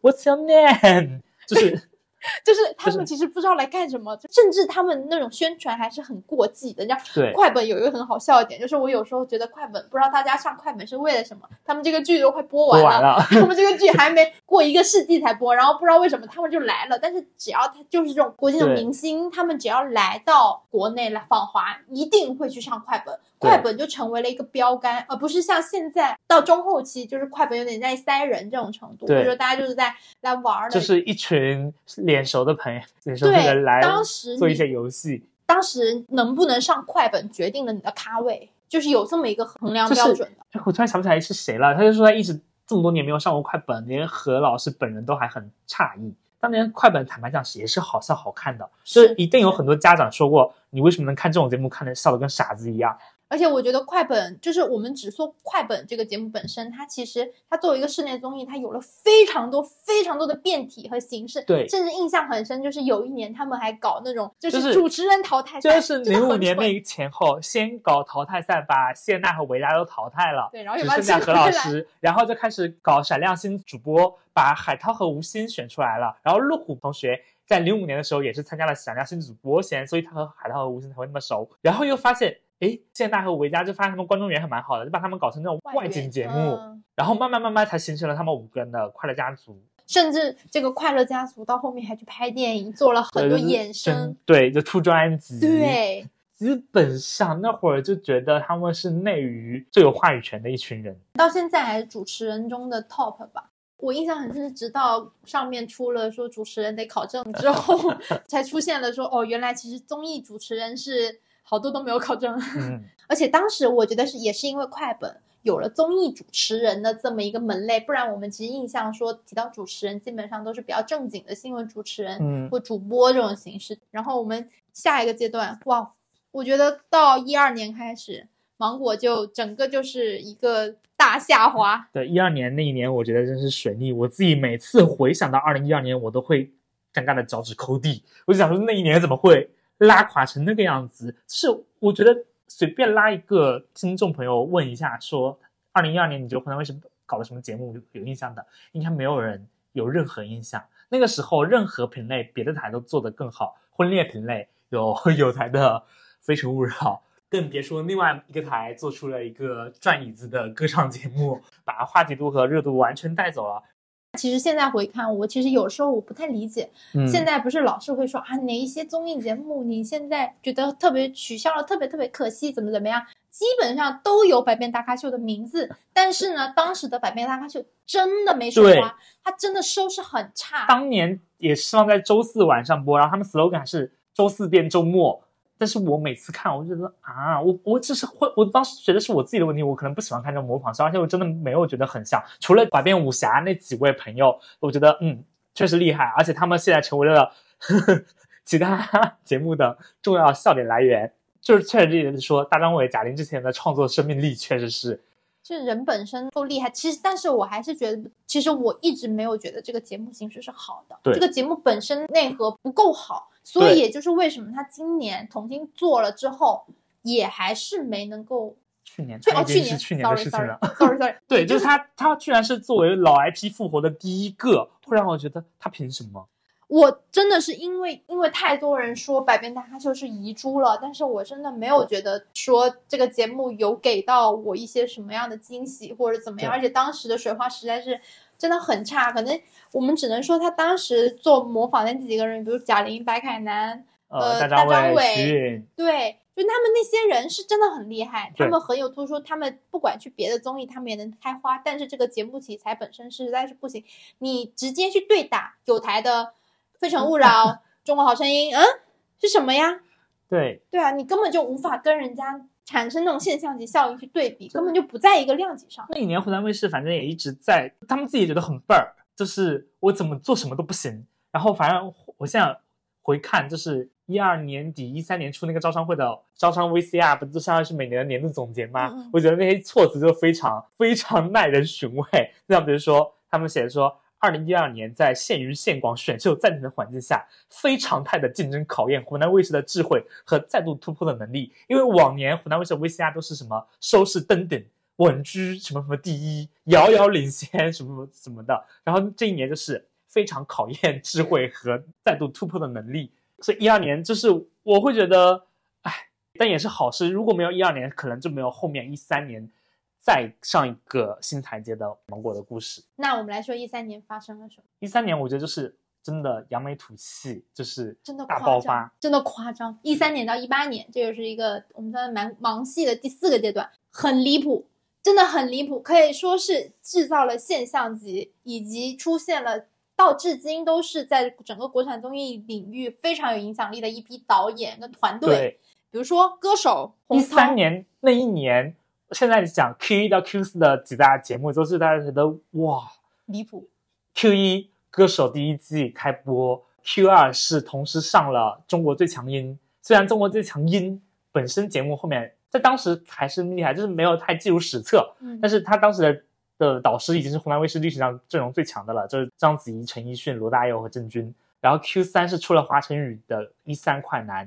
，What's your name？就是 就是他们其实不知道来干什么，甚至他们那种宣传还是很过激的。你知道，快本有一个很好笑一点，就是我有时候觉得快本不知道大家上快本是为了什么，他们这个剧都快播完了，完了，他们这个剧还没过一个世纪才播，然后不知道为什么他们就来了。但是只要他就是这种国际的明星，他们只要来到国内来访华，一定会去上快本。对快本就成为了一个标杆，而不是像现在到中后期，就是快本有点在塞人这种程度，或对者说大家就是在来玩儿的，就是一群脸熟的朋友，脸熟的人对来当时做一些游戏。当时能不能上快本决定了你的咖位。就是有这么一个衡量标准的。哎我突然想不起来是谁了，他就说他一直这么多年没有上过快本，连何老师本人都还很诧异。当年快本坦白讲也是好笑好看的，是就是一定有很多家长说过，你为什么能看这种节目看的笑的跟傻子一样？而且我觉得快本就是我们只说快本这个节目本身，它其实它作为一个室内综艺，它有了非常多非常多的变体和形式。对甚至印象很深，就是有一年他们还搞那种就就是是主持人淘汰赛，就是零五年蠢那前后，先搞淘汰赛，把谢娜和维拉都淘汰了，对，然后只剩下何老师，然后就开始搞闪亮新主播，把海涛和吴昕选出来了。然后陆虎同学在零五年的时候也是参加了闪亮新主播先，所以他和海涛和吴昕才会那么熟。然后又发现，诶，谢娜和维嘉就发现他们观众缘还蛮好的，就把他们搞成那种外景节目，嗯然后慢慢慢慢才形成了他们五个人的快乐家族。甚至这个快乐家族到后面还去拍电影，做了很多衍生。，对，就出专辑，对，基本上那会儿就觉得他们是内娱最有话语权的一群人。到现在还是主持人中的 top 吧。我印象很深，直到上面出了说主持人得考证之后，才出现了说哦，原来其实综艺主持人是好多都没有考证。嗯，而且当时我觉得是也是因为快本有了综艺主持人的这么一个门类，不然我们其实印象说提到主持人基本上都是比较正经的新闻主持人、嗯或主播这种形式。然后我们下一个阶段，哇，我觉得到一二年开始，芒果就整个就是一个大下滑。对，一二年那一年，我觉得真是水逆。我自己每次回想到二零一二年，我都会尴尬的脚趾抠地。我就想说，那一年怎么会拉垮成那个样子？是我觉得随便拉一个听众朋友问一下，说二零一二年你觉得湖南卫视搞了什么节目有印象的？应该没有人有任何印象。那个时候，任何品类别的台都做得更好，婚恋品类有 有台的《非诚勿扰》。更别说另外一个台做出了一个转椅子的歌唱节目，把话题度和热度完全带走了。其实现在回看，我其实有时候我不太理解，嗯现在不是老是会说啊，哪一些综艺节目你现在觉得特别取消了，特别特别可惜，怎么怎么样？基本上都有《百变大咖秀》的名字，但是呢，当时的《百变大咖秀》真的没水对花，它真的收视很差。当年也希望在周四晚上播，然后他们 slogan 还是周四变周末。但是我每次看，我就觉得啊，我我只是会，我当时觉得是我自己的问题，我可能不喜欢看这种模仿秀，而且我真的没有觉得很像。除了百变武侠那几位朋友，我觉得嗯确实厉害，而且他们现在成为了呵呵 其他 节目的重要笑点来源。就是确实这点说，大张伟、贾玲之前的创作生命力确实是就是人本身够厉害，其实，但是我还是觉得，其实我一直没有觉得这个节目形式是好的，对这个节目本身内核不够好，所以也就是为什么他今年重新做了之后，也还是没能够去年，去哦，去年是去年的 sorry 事情了。sorry sorry sorry，对，就是他，他居然是作为老 IP 复活的第一个，会让我觉得他凭什么？我真的是因为因为太多人说《百变大咖秀》是遗珠了，但是我真的没有觉得说这个节目有给到我一些什么样的惊喜或者怎么样，而且当时的水花实在是真的很差，可能我们只能说他当时做模仿的那几个人，比如贾玲、白凯南，呃大大张伟、徐，对，就他们那些人是真的很厉害，他们很有突出，他们不管去别的综艺，他们也能开花。但是这个节目题材本身实在是不行，你直接去对打有台的《非诚勿扰》《中国好声音》，嗯，是什么呀？对，对啊，你根本就无法跟人家产生那种现象级效应去对比，根本就不在一个量级上。那一年湖南卫视反正也一直在，他们自己觉得很笨儿，就是我怎么做什么都不行。然后反正我现在回看，就是一二年底、一三年初那个招商会的招商 VCR，不就相当于是每年的年度总结吗？嗯嗯我觉得那些措辞就非常非常耐人寻味。像比如说，他们写说。二零一二年，在限娱限广选秀暂停的环境下，非常态的竞争考验湖南卫视的智慧和再度突破的能力。因为往年湖南卫视的 VCR 都是什么收视登顶、稳居什么什么第一，遥遥领先什么什么的。然后这一年就是非常考验智慧和再度突破的能力。所以一二年就是我会觉得，哎，但也是好事。如果没有一二年，可能就没有后面一三年再上一个新台阶的芒果的故事。那我们来说一三年发生了什么？一三年我觉得就是真的扬眉吐气，就是真的大爆发。，真的夸张。一三年到一八年，这个是一个我们说蛮盲系的第四个阶段，很离谱，真的很离谱，可以说是制造了现象级，以及出现了到至今都是在整个国产综艺领域非常有影响力的一批导演跟团队。对，比如说歌手一三年那一年，现在讲 Q 一到 Q 四的几大节目，都是大家觉得哇离谱，，Q 一歌手第一季开播，Q 二是同时上了中国最强音。虽然中国最强音本身节目后面在当时还是厉害，就是没有太记入史册，嗯但是他当时的的导师已经是湖南卫视历史上阵容最强的了，就是章子怡、陈奕迅、罗大佑和郑钧。然后 Q 三是出了华晨宇的《一三快男》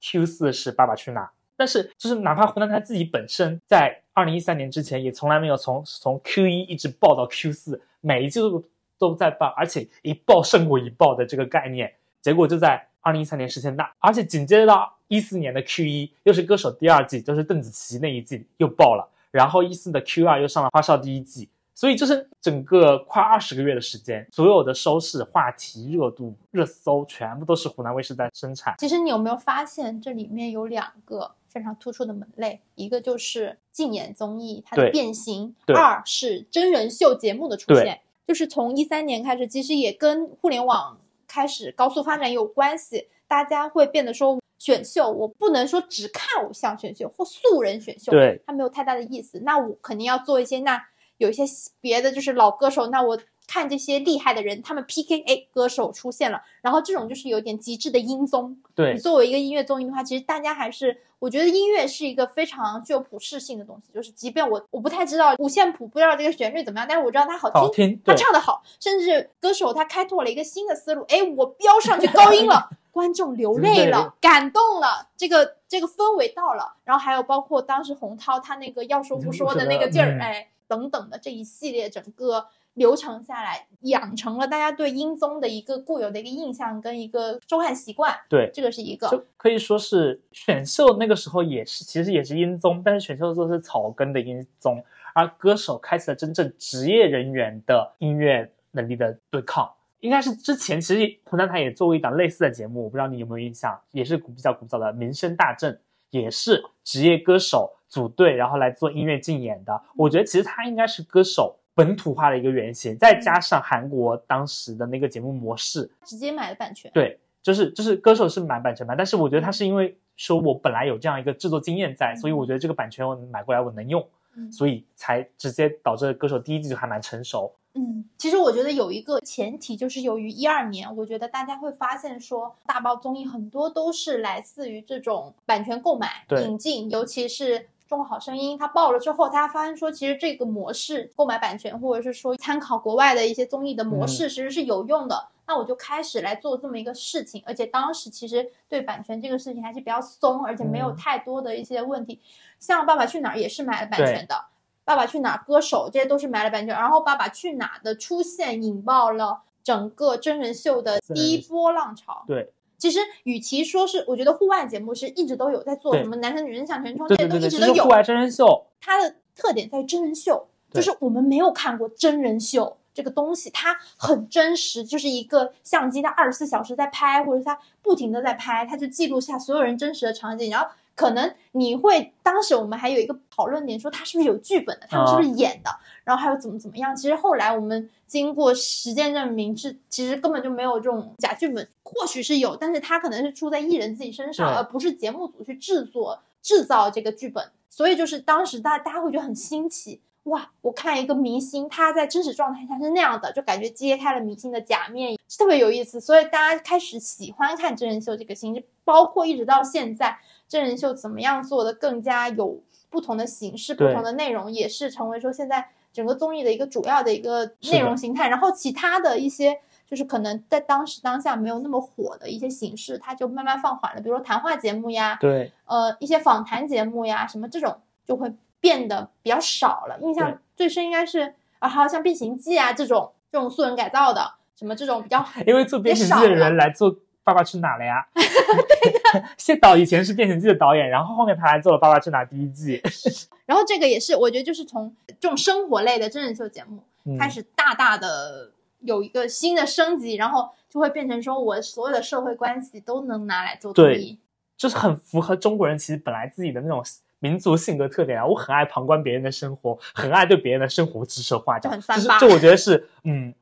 ，Q 四是《爸爸去哪儿》。但是就是哪怕湖南台自己本身在二零一三年之前也从来没有从从 Q 一一直爆到 Q 四，每一季都都在爆，而且一爆胜过一爆的这个概念，结果就在二零一三年实现大，而且紧接着到一四年的 Q 一又是歌手第二季，就是邓紫棋那一季又爆了，然后一四的 Q 二又上了花少第一季，所以就是整个快二十个月的时间，所有的收视、话题、热度、热搜全部都是湖南卫视在生产。其实你有没有发现，这里面有两个非常突出的门类，一个就是竞演综艺它的变形，二是真人秀节目的出现。就是从一三年开始，其实也跟互联网开始高速发展有关系，大家会变得说。选秀，我不能说只看偶像选秀或素人选秀，对，它没有太大的意思。那我肯定要做一些，那有一些别的就是老歌手，那我看这些厉害的人，他们 PK，哎，歌手出现了，然后这种就是有点极致的音综。对你，作为一个音乐综艺的话，其实大家还是，我觉得音乐是一个非常具有普适性的东西，就是即便我我不太知道五线谱，不知道这个旋律怎么样，但是我知道它好听，好听，他，唱的好，甚至歌手他开拓了一个新的思路，哎，我飙上去高音了，观众流泪了，感动了，这个这个氛围到了，然后还有包括当时洪涛他那个要说不说的那个劲儿，嗯哎，等等的这一系列整个流程下来，养成了大家对音综的一个固有的一个印象跟一个收看习惯，对，这个是一个。就可以说是选秀那个时候也是，其实也是音综，但是选秀做的是草根的音综，而歌手开启了真正职业人员的音乐能力的对抗。应该是之前其实湖南台也做过一档类似的节目，我不知道你有没有印象，也是古比较古早的《民生大阵》，也是职业歌手组队然后来做音乐竞演的。我觉得其实它应该是歌手本土化的一个原型，再加上韩国当时的那个节目模式，直接买了版权，对，就是就是歌手是买版权嘛，但是我觉得他是因为说我本来有这样一个制作经验在，所以我觉得这个版权我买过来我能用，嗯所以才直接导致歌手第一季就还蛮成熟。嗯，其实我觉得有一个前提，就是由于一二年，我觉得大家会发现说，大爆综艺很多都是来自于这种版权购买、对引进，尤其是《中国好声音》，它爆了之后，大家发现说，其实这个模式购买版权，或者是说参考国外的一些综艺的模式，其实是有用的。那我就开始来做这么一个事情，而且当时其实对版权这个事情还是比较松，而且没有嗯太多的一些问题。像《爸爸去哪儿》也是买了版权的，爸爸去哪儿》歌手这些都是买了版权，然后《爸爸去哪儿》的出现引爆了整个真人秀的第一波浪潮。对其实与其说是，我觉得户外节目是一直都有在做，什么男生女生向前冲这些都一直都有户。外真人秀，它的特点在于真人秀，就是我们没有看过真人秀这个东西，它很真实，就是一个相机它二十四小时在拍，或者它不停的在拍，它就记录下所有人真实的场景，然后。可能你会，当时我们还有一个讨论点，说他是不是有剧本的，他们是不是演的，然后还有怎么怎么样。其实后来我们经过实践证明，是其实根本就没有这种假剧本，或许是有，但是他可能是出在艺人自己身上，而不是节目组去制作制造这个剧本。所以就是当时大大家会觉得很新奇，哇！我看一个明星他在真实状态下是那样的，就感觉揭开了明星的假面，特别有意思。所以大家开始喜欢看真人秀这个形式，包括一直到现在，真人秀怎么样做的更加有不同的形式、不同的内容，也是成为说现在整个综艺的一个主要的一个内容形态。然后其他的一些。就是可能在当时当下没有那么火的一些形式，它就慢慢放缓了。比如说谈话节目呀，对呃一些访谈节目呀，什么这种就会变得比较少了。印象最深应该是啊，还有像《变形记》啊这种这种素人改造的，什么这种比较因为做变形记的人来做《爸爸去哪儿》了呀。对的谢导以前是变形记的导演，然后后面他来做了《爸爸去哪儿》第一季，然后这个也是，我觉得就是从这种生活类的真人秀节目嗯开始，大大的有一个新的升级，然后就会变成说我所有的社会关系都能拿来做综对艺。就是很符合中国人其实本来自己的那种民族性格特点啊。我很爱旁观别人的生活，很爱对别人的生活指手画脚，就很三八就我觉得是嗯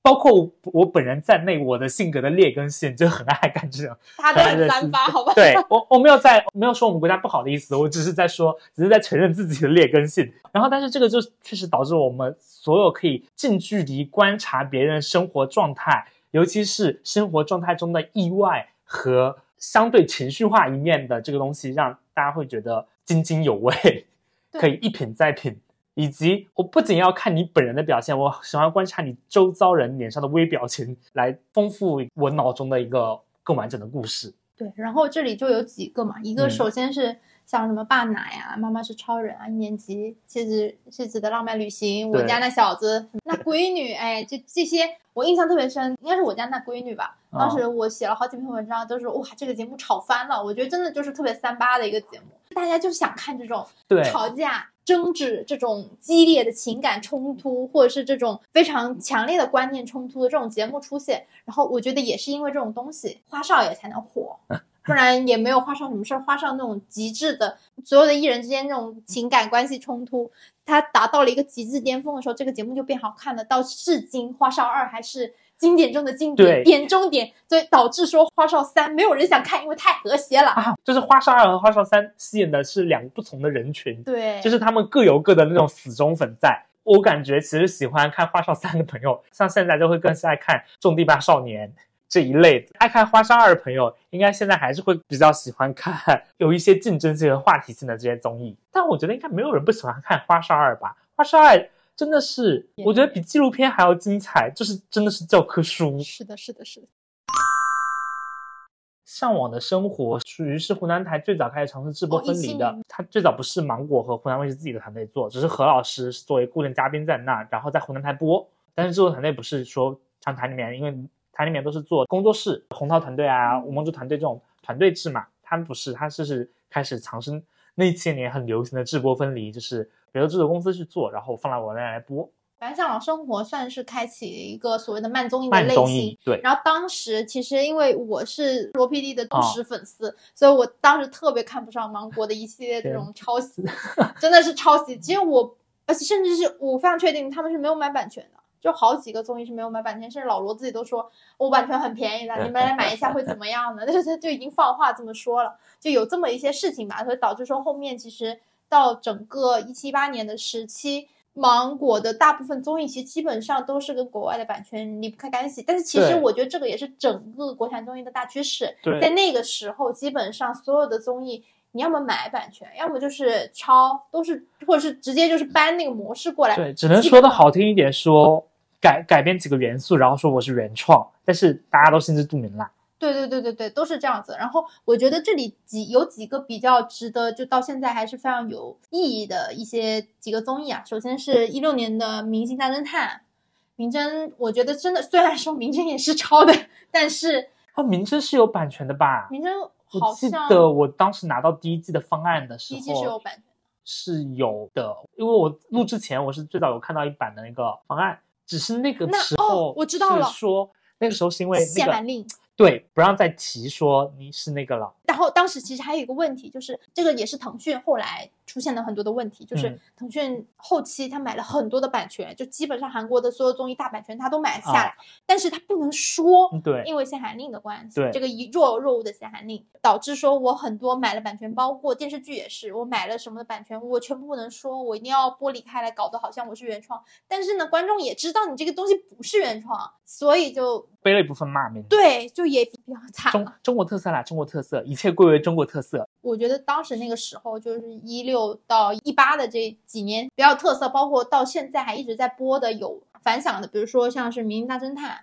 包括我我本人在内，我的性格的劣根性就很爱干这种。他都很三八，好吧？对我我没有在没有说我们国家不好的意思，我只是在说，只是在承认自己的劣根性。然后，但是这个就确实导致我们所有可以近距离观察别人生活状态，尤其是生活状态中的意外和相对情绪化一面的这个东西，让大家会觉得津津有味，可以一品再品。以及我不仅要看你本人的表现，我喜欢观察你周遭人脸上的微表情，来丰富我脑中的一个更完整的故事。对，然后这里就有几个嘛，一个嗯首先是像什么爸奶啊，妈妈是超人啊，一年级妻子妻子的浪漫旅行，我家那小子那闺女，哎，这这些我印象特别深，应该是我家那闺女吧。啊当时我写了好几篇文章，都是哇，这个节目炒翻了，我觉得真的就是特别三八的一个节目，大家就想看这种，吵架、争执这种激烈的情感冲突，或者是这种非常强烈的观念冲突的这种节目出现。然后我觉得也是因为这种东西，花少爷才能火，不然也没有花少什么事儿。花少那种极致的，所有的艺人之间那种情感关系冲突，它达到了一个极致巅峰的时候，这个节目就变好看了。到至今，花少二还是。经典中的经典，对点中点，所以导致说花少三没有人想看，因为太和谐了。啊，就是花少二和花少三吸引的是两个不同的人群，对，就是他们各有各的那种死忠粉在。我感觉其实喜欢看花少三的朋友，像现在就会更喜爱看《种地吧少年》这一类的。爱看花少二的朋友，应该现在还是会比较喜欢看有一些竞争性和话题性的这些综艺。但我觉得应该没有人不喜欢看花少二吧？花少二真的是，我觉得比纪录片还要精彩，就是真的是教科书。是的，是的，是的。向往的生活属于是湖南台最早开始尝试直播哦分离的。17年它最早不是芒果和湖南卫视自己的团队做，只是何老师是作为固定嘉宾在那，然后在湖南台播。但是制作团队不是说像台里面，因为台里面都是做工作室，红桃团队啊、吴梦之团队这种团队制嘛，他们不是，他是是开始尝试那些年很流行的制播分离，就是别的制作公司去做，然后放到我那来播反正向往生活算是开启一个所谓的慢综艺的类型。。对，然后当时其实因为我是罗 PD 的忠哦实粉丝，所以我当时特别看不上芒果的一系列这种抄袭，真的是抄袭。其实我，而且甚至是我非常确定他们是没有买版权的，就好几个综艺是没有买版权，甚至老罗自己都说我版权很便宜的，你们来买一下会怎么样呢？但是他就已经放话这么说了，就有这么一些事情吧，所以导致说后面其实到整个一七八年的时期。芒果的大部分综艺其实基本上都是跟国外的版权离不开干系，但是其实我觉得这个也是整个国产综艺的大趋势。在那个时候，基本上所有的综艺，你要么买版权，要么就是抄，都是或者是直接就是搬那个模式过来。对，只能说的好听一点说，改改变几个元素，然后说我是原创，但是大家都心知肚明啦。对对对对对，都是这样子。然后我觉得这里几有几个比较值得，就到现在还是非常有意义的一些几个综艺啊。首先是一六年的《明星大侦探》，明侦，我觉得真的虽然说明侦也是抄的，但是啊，明侦是有版权的吧？明侦我记得我当时拿到第一季的方案的时候，第一季是有版权的。是有的，因为我录之前我是最早有看到一版的那个方案，只是那个那时候哦我知道了说那个时候是因为那个限版令。对不让再提说你是那个了，然后当时其实还有一个问题，就是这个也是腾讯后来出现了很多的问题，就是嗯腾讯后期他买了很多的版权，就基本上韩国的所有综艺大版权他都买下来，但是他不能说，对因为限韩令的关系，对这个一若有若无的限韩令，导致说我很多买了版权，包括电视剧也是，我买了什么的版权，我全部不能说，我一定要剥离开来，搞得好像我是原创，但是呢，观众也知道你这个东西不是原创，所以就背了一部分骂名。对，就也比较惨中。中国特色啦，中国特色，一切归为中国特色。我觉得当时那个时候，就是一六到一八的这几年比较特色，包括到现在还一直在播的有反响的，比如说像是《明星大侦探》，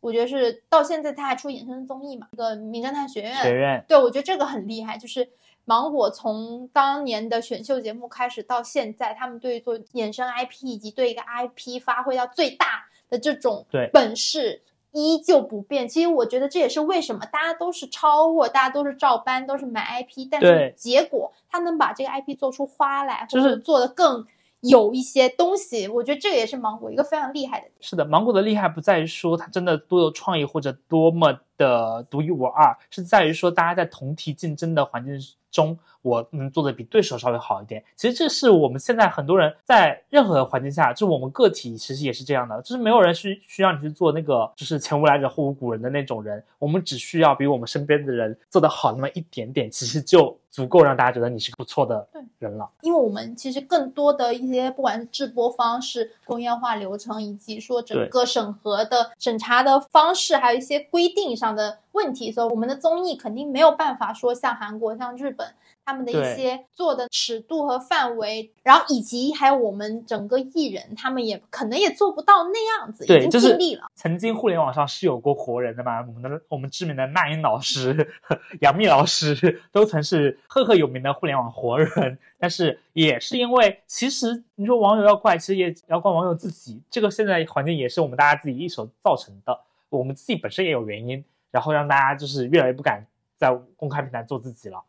我觉得是到现在他还出衍生综艺嘛，一个《名侦探学院》，学院对我觉得这个很厉害，就是芒果从当年的选秀节目开始到现在，他们对做衍生 IP 以及对一个 IP 发挥到最大的这种对本事。依旧不变，其实我觉得这也是为什么大家都是抄货，大家都是照搬，都是买 IP，但是结果他能把这个 IP 做出花来，就是或者做的更有一些东西，我觉得这个也是芒果一个非常厉害的。是的，芒果的厉害不在于说它真的多有创意或者多么的独一无二，是在于说大家在同题竞争的环境中，我能做的比对手稍微好一点。其实这是我们现在很多人在任何环境下，就我们个体其实也是这样的，就是没有人需需要你去做那个就是前无来者后无古人的那种人，我们只需要比我们身边的人做得好那么一点点，其实就足够让大家觉得你是不错的人了。因为我们其实更多的一些，不管是制播方式、工业化流程，以及说整个审核的审查的方式，还有一些规定上的问题，所以我们的综艺肯定没有办法说像韩国、像日本他们的一些做的尺度和范围，然后以及还有我们整个艺人，他们也可能也做不到那样子，已，经尽力了。曾经互联网上是有过活人的嘛，我们的我们知名的那英老师、杨幂老师都曾是赫赫有名的互联网活人，但是也是因为，其实你说网友要怪，其实也要怪网友自己。这个现在环境也是我们大家自己一手造成的，我们自己本身也有原因，然后让大家就是越来越不敢在公开平台做自己了。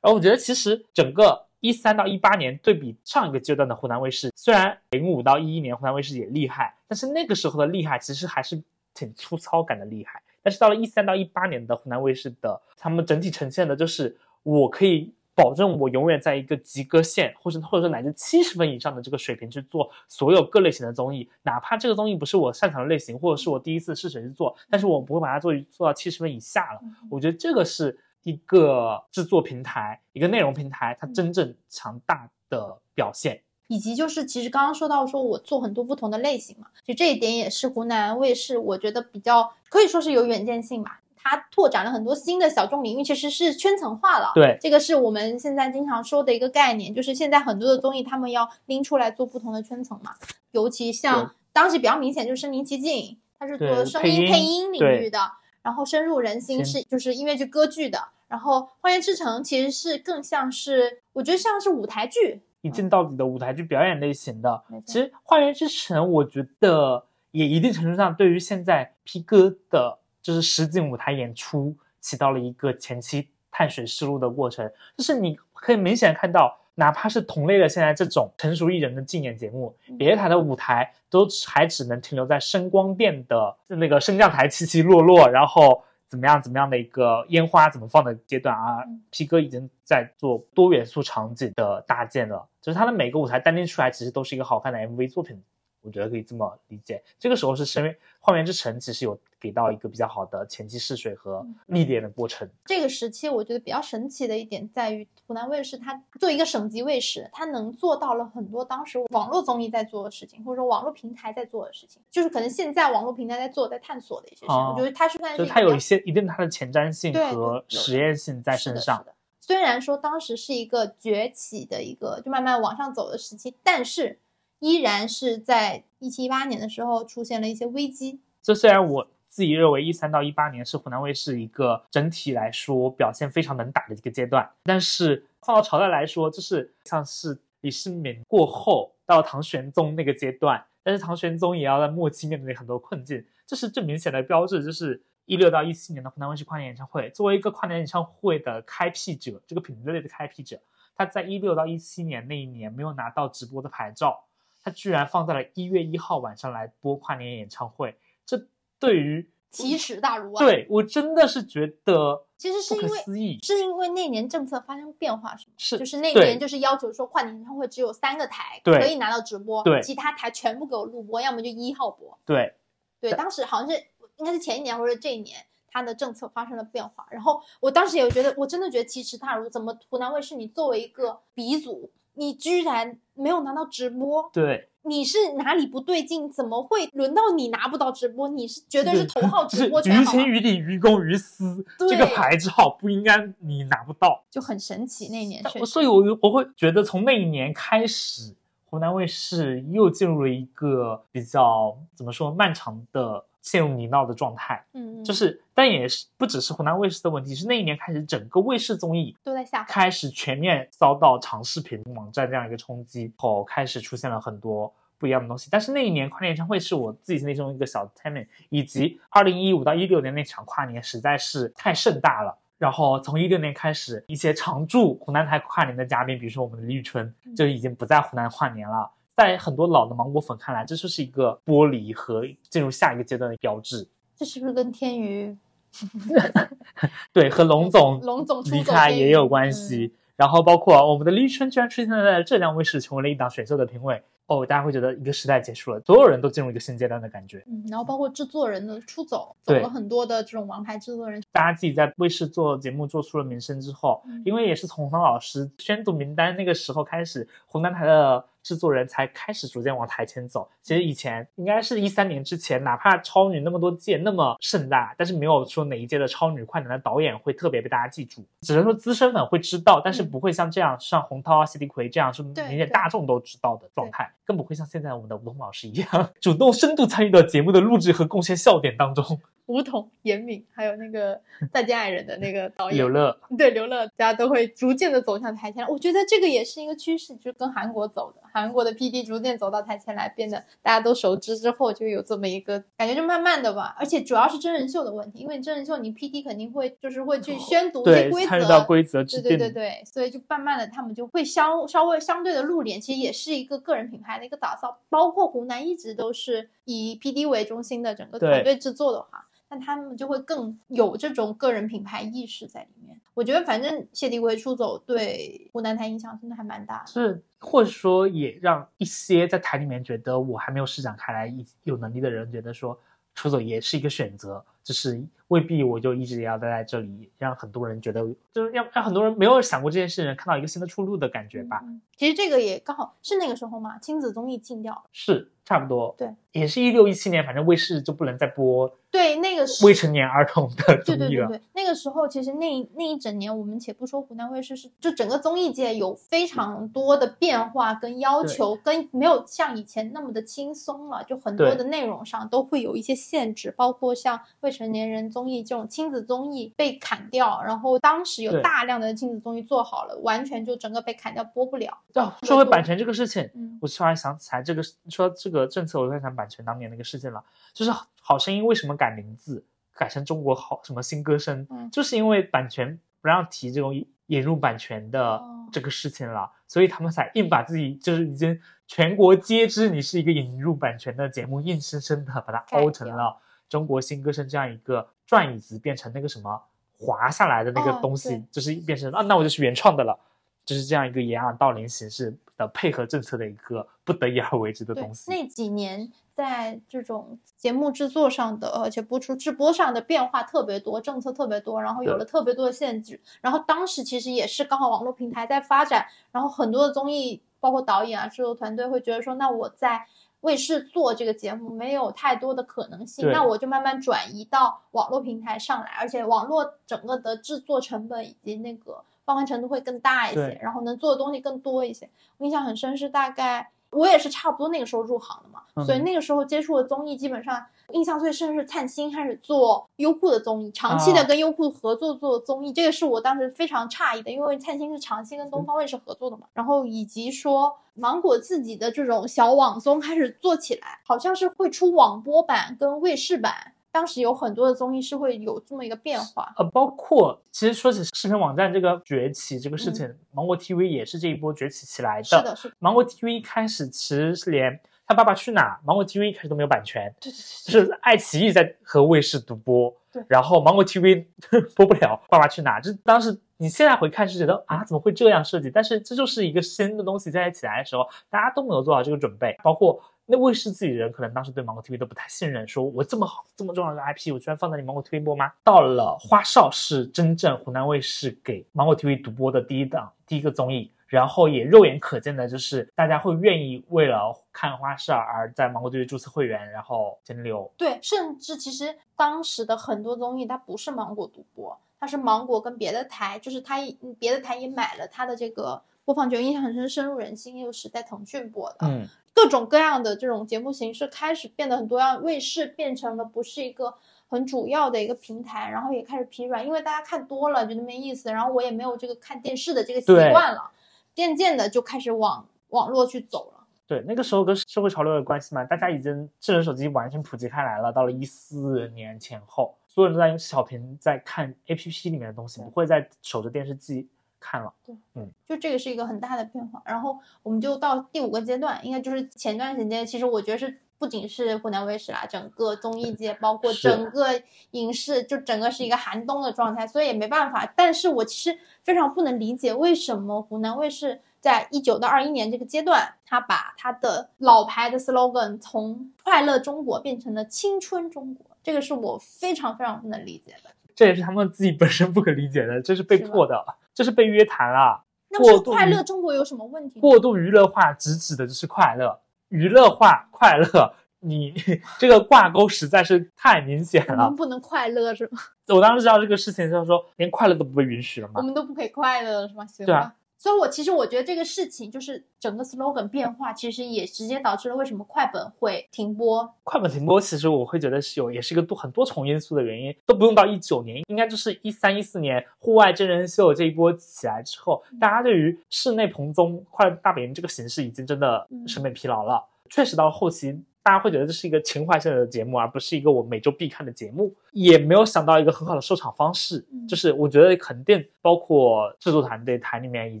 然后我觉得其实整个一三到一八年对比上一个阶段的湖南卫视，虽然零五到一一年湖南卫视也厉害，但是那个时候的厉害其实还是挺粗糙感的厉害。但是到了一三到一八年的湖南卫视的，他们整体呈现的就是我可以保证我永远在一个及格线，或者或者说乃至七十分以上的这个水平去做所有各类型的综艺，哪怕这个综艺不是我擅长的类型，或者是我第一次试水去做，但是我不会把它做做到七十分以下了。我觉得这个是一个制作平台、一个内容平台它真正强大的表现。以及就是，其实刚刚说到说我做很多不同的类型嘛，就这一点也是湖南卫视我觉得比较可以说是有远见性吧。它拓展了很多新的小众领域，其实是圈层化了。对，这个是我们现在经常说的一个概念，就是现在很多的综艺他们要拎出来做不同的圈层嘛。尤其像当时比较明显就是身临其境，它是做声音配音领域的，然后深入人心是就是音乐剧歌剧的，然后《花园之城》其实是更像是我觉得像是舞台剧。一镜到底的舞台剧表演类型的，其实《花园之城》我觉得也一定程度上对于现在 P 哥的，就是实景舞台演出起到了一个前期探水试路的过程。就是你可以明显看到，哪怕是同类的现在这种成熟艺人的竞演节目，别的台的舞台都还只能停留在声光电的那个升降台起起落落，然后。怎么样？怎么样的一个烟花怎么放的阶段啊？P 哥已经在做多元素场景的搭建了，就是他的每个舞台单拎出来，其实都是一个好看的 MV 作品。我觉得可以这么理解。这个时候是深渊花园之城，其实有给到一个比较好的前期试水和历练的过程。这个时期我觉得比较神奇的一点在于，湖南卫视它作为一个省级卫视，它能做到了很多当时网络综艺在做的事情，或者说网络平台在做的事情，就是可能现在网络平台在做、在探索的一些事情。我觉得它是算是它有一些一定它的前瞻性和实验性在身上。虽然说当时是一个崛起的一个就慢慢往上走的时期，但是。依然是在一七一八年的时候出现了一些危机。这虽然我自己认为一三到一八年是湖南卫视一个整体来说表现非常能打的一个阶段，但是放到朝代来说，就是像是李世民过后到唐玄宗那个阶段，但是唐玄宗也要在末期面对很多困境，这是最明显的标志。就是一六到一七年的湖南卫视跨年演唱会，作为一个跨年演唱会的开辟者，这个品类的开辟者，他在一六到一七年那一年没有拿到直播的牌照。他居然放在了一月一号晚上来播跨年演唱会，这对于奇耻大辱啊！对我真的是觉得，其实是因为是因为那年政策发生变化，是吗？是，就是那年就是要求说跨年演唱会只有三个台可以拿到直播，对，其他台全部给我录播，要么就一号播。对，对，当时好像是应该是前一年或者这一年，他的政策发生了变化，然后我当时也觉得，我真的觉得奇耻大辱，怎么湖南卫视你作为一个鼻祖？你居然没有拿到直播，对，你是哪里不对劲？怎么会轮到你拿不到直播？你是绝对是头号直播 权，于情于理，于公于私，这个牌照不应该你拿不到，就很神奇。那一年，所以，我我会觉得从那一年开始，湖南卫视又进入了一个比较怎么说漫长的。陷入泥淖的状态，嗯，就是，但也是不只是湖南卫视的问题，是那一年开始，整个卫视综艺都在下开始全面遭到长视频网站这样一个冲击后，开始出现了很多不一样的东西。但是那一年跨年演唱会是我自己心中一个小 timing，以及二零一五到一六年那场跨年实在是太盛大了。然后从一六年开始，一些常驻湖南台跨年的嘉宾，比如说我们的李宇春，就已经不在湖南跨年了。在很多老的芒果粉看来，这就是一个剥离和进入下一个阶段的标志。这是不是跟天娱 对，和龙总 龙总出离开也有关系。然后包括我们的李宇春居然出现在浙江卫视，成为了一档选秀的评委。哦，大家会觉得一个时代结束了，所有人都进入一个新阶段的感觉。嗯，然后包括制作人的出走，走了很多的这种王牌制作人。大家自己在卫视做节目做出了名声之后，嗯因为也是从洪涛老师宣读名单那个时候开始，湖南台的制作人才开始逐渐往台前走。其实以前应该是一三年之前，哪怕超女那么多届那么盛大，但是没有说哪一届的超女快男的导演会特别被大家记住，只能说资深粉会知道，但是嗯不会像这样像洪涛啊、谢迪奎这样是对明显大众都知道的状态，更不会像现在我们的吴桐老师一样，主动深度参与到节目的录制和贡献笑点当中。吴桐、严敏，还有那个《再见爱人》的那个导演刘乐，对刘乐，大家都会逐渐的走向台前来。我觉得这个也是一个趋势，就是跟韩国走的，韩国的 PD 逐渐走到台前来，变得大家都熟知之后，就有这么一个感觉，就慢慢的吧。而且主要是真人秀的问题，因为真人秀你 PD 肯定会就是会去宣读一些，规则，参与到规则制对定。对对对，所以就慢慢的他们就会相稍微相对的露脸，其实也是一个个人品牌的一个打造。包括湖南一直都是以 PD 为中心的整个团队制作的话，那他们就会更有这种个人品牌意识在里面。我觉得反正谢帝辉出走对湖南台影响真的还蛮大的。是，或者说也让一些在台里面觉得我还没有施展开来、有能力的人觉得说出走也是一个选择，就是未必我就一直也要待在这里，让很多人觉得就是让让很多人没有想过这件事的人看到一个新的出路的感觉吧。嗯其实这个也刚好是那个时候嘛，亲子综艺禁掉了。是差不多，对，也是一六一七年，反正卫视就不能再播对，那个是未成年儿童的对综艺了。对对对，那个时候其实那那一整年，我们且不说湖南卫视是，就整个综艺界有非常多的变化跟要求，跟没有像以前那么的轻松了，就很多的内容上都会有一些限制，包括像未成年人综艺这种亲子综艺被砍掉，然后当时有大量的亲子综艺做好了，完全就整个被砍掉播不了。哦，说回版权这个事情，嗯。我突然想起来这个说这个政策，我在想版权当年那个事件了，就是《好声音》为什么改名字改成中国好什么新歌声，嗯就是因为版权不让提这种引入版权的哦这个事情了，所以他们才硬把自己就是已经全国皆知你是一个引入版权的节目，硬生生的把它凹成了中国新歌声这样一个转椅子，变成那个什么滑下来的那个哦东西，对就是变成啊，那我就是原创的了。就是这样一个掩耳盗铃形式的配合政策的一个不得已而为之的对东，西。那几年在这种节目制作上的，而且播出直播上的变化特别多，政策特别多，然后有了特别多的限制。然后当时其实也是刚好网络平台在发展，然后很多的综艺，包括导演啊、制作团队会觉得说，那我在卫视做这个节目没有太多的可能性，那我就慢慢转移到网络平台上来，而且网络整个的制作成本以及那个包含程度会更大一些，然后能做的东西更多一些。我印象很深是大概我也是差不多那个时候入行的嘛，嗯所以那个时候接触的综艺基本上印象最深是灿星开始做优酷的综艺，长期的啊跟优酷合作做综艺，这个是我当时非常诧异的，因为灿星是长期跟东方卫视合作的嘛，然后以及说芒果自己的这种小网综开始做起来，好像是会出网播版跟卫视版。当时有很多的综艺是会有这么一个变化，呃，包括其实说起视频网站这个崛起这个事嗯情，芒果 TV 也是这一波崛起起来是的，是的，芒果 TV 一开始其实是连他《爸爸去哪》，芒果 TV 一开始都没有版权，对对就是爱奇艺在和卫视独播，对然后芒果 TV 播不了《爸爸去哪》，就当时你现在回看是觉得啊，怎么会这样设计？但是这就是一个新的东西在起来的时候，大家都没有做好这个准备，包括。那卫视自己人可能当时对芒果 TV 都不太信任，说我这么好、这么重要的 IP，我居然放在你芒果 TV 播吗？到了花少是真正湖南卫视给芒果 TV 独播的第一档、第一个综艺，然后也肉眼可见的就是大家会愿意为了看花少而在芒果 TV 注册会员，然后金流。对，甚至其实当时的很多综艺它不是芒果独播，它是芒果跟别的台，就是它也别的台也买了它的这个播放权，印象很深，深入人心，又是在腾讯播的。嗯，各种各样的这种节目形式开始变得很多样，卫视变成了不是一个很主要的一个平台，然后也开始疲软，因为大家看多了觉得没意思，然后我也没有这个看电视的这个习惯了，渐渐的就开始往网络去走了。对，那个时候跟社会潮流有关系嘛，大家已经智能手机完全普及开来了。到了一四年前后，所有人都在用小屏在看 APP 里面的东西，不会再守着电视机看了。对，嗯就这个是一个很大的变化。然后我们就到第五个阶段，应该就是前段时间，其实我觉得是不仅是湖南卫视啦，整个综艺界，包括整个影视，就整个是一个寒冬的状态，所以也没办法。但是我其实非常不能理解，为什么湖南卫视在一九到二一年这个阶段，他把他的老牌的 slogan 从“快乐中国”变成了“青春中国”，这个是我非常非常不能理解的。这也是他们自己本身不可理解的，这是被迫的，这是被约谈了。那么过度快乐中国有什么问题？过度娱乐化直指的就是快乐，娱乐化快乐，你 这个挂钩实在是太明显了我们。不能快乐是吗？我当时知道这个事情，就是说连快乐都不被允许了吗。我们都不可以快乐了是吗？行对啊吧。所以，我其实我觉得这个事情就是整个 slogan 变化，其实也直接导致了为什么快本会停播。快本停播，其实我会觉得是有，也是一个多很多重因素的原因，都不用到一九年，应该就是一三一四年户外真人秀这一波起来之后，大家对于室内蓬松快乐大本营这个形式已经真的嗯审美疲劳了。确实到后期，大家会觉得这是一个情怀性的节目，而不是一个我每周必看的节目，也没有想到一个很好的收场方式。嗯就是我觉得肯定包括制作团队台里面以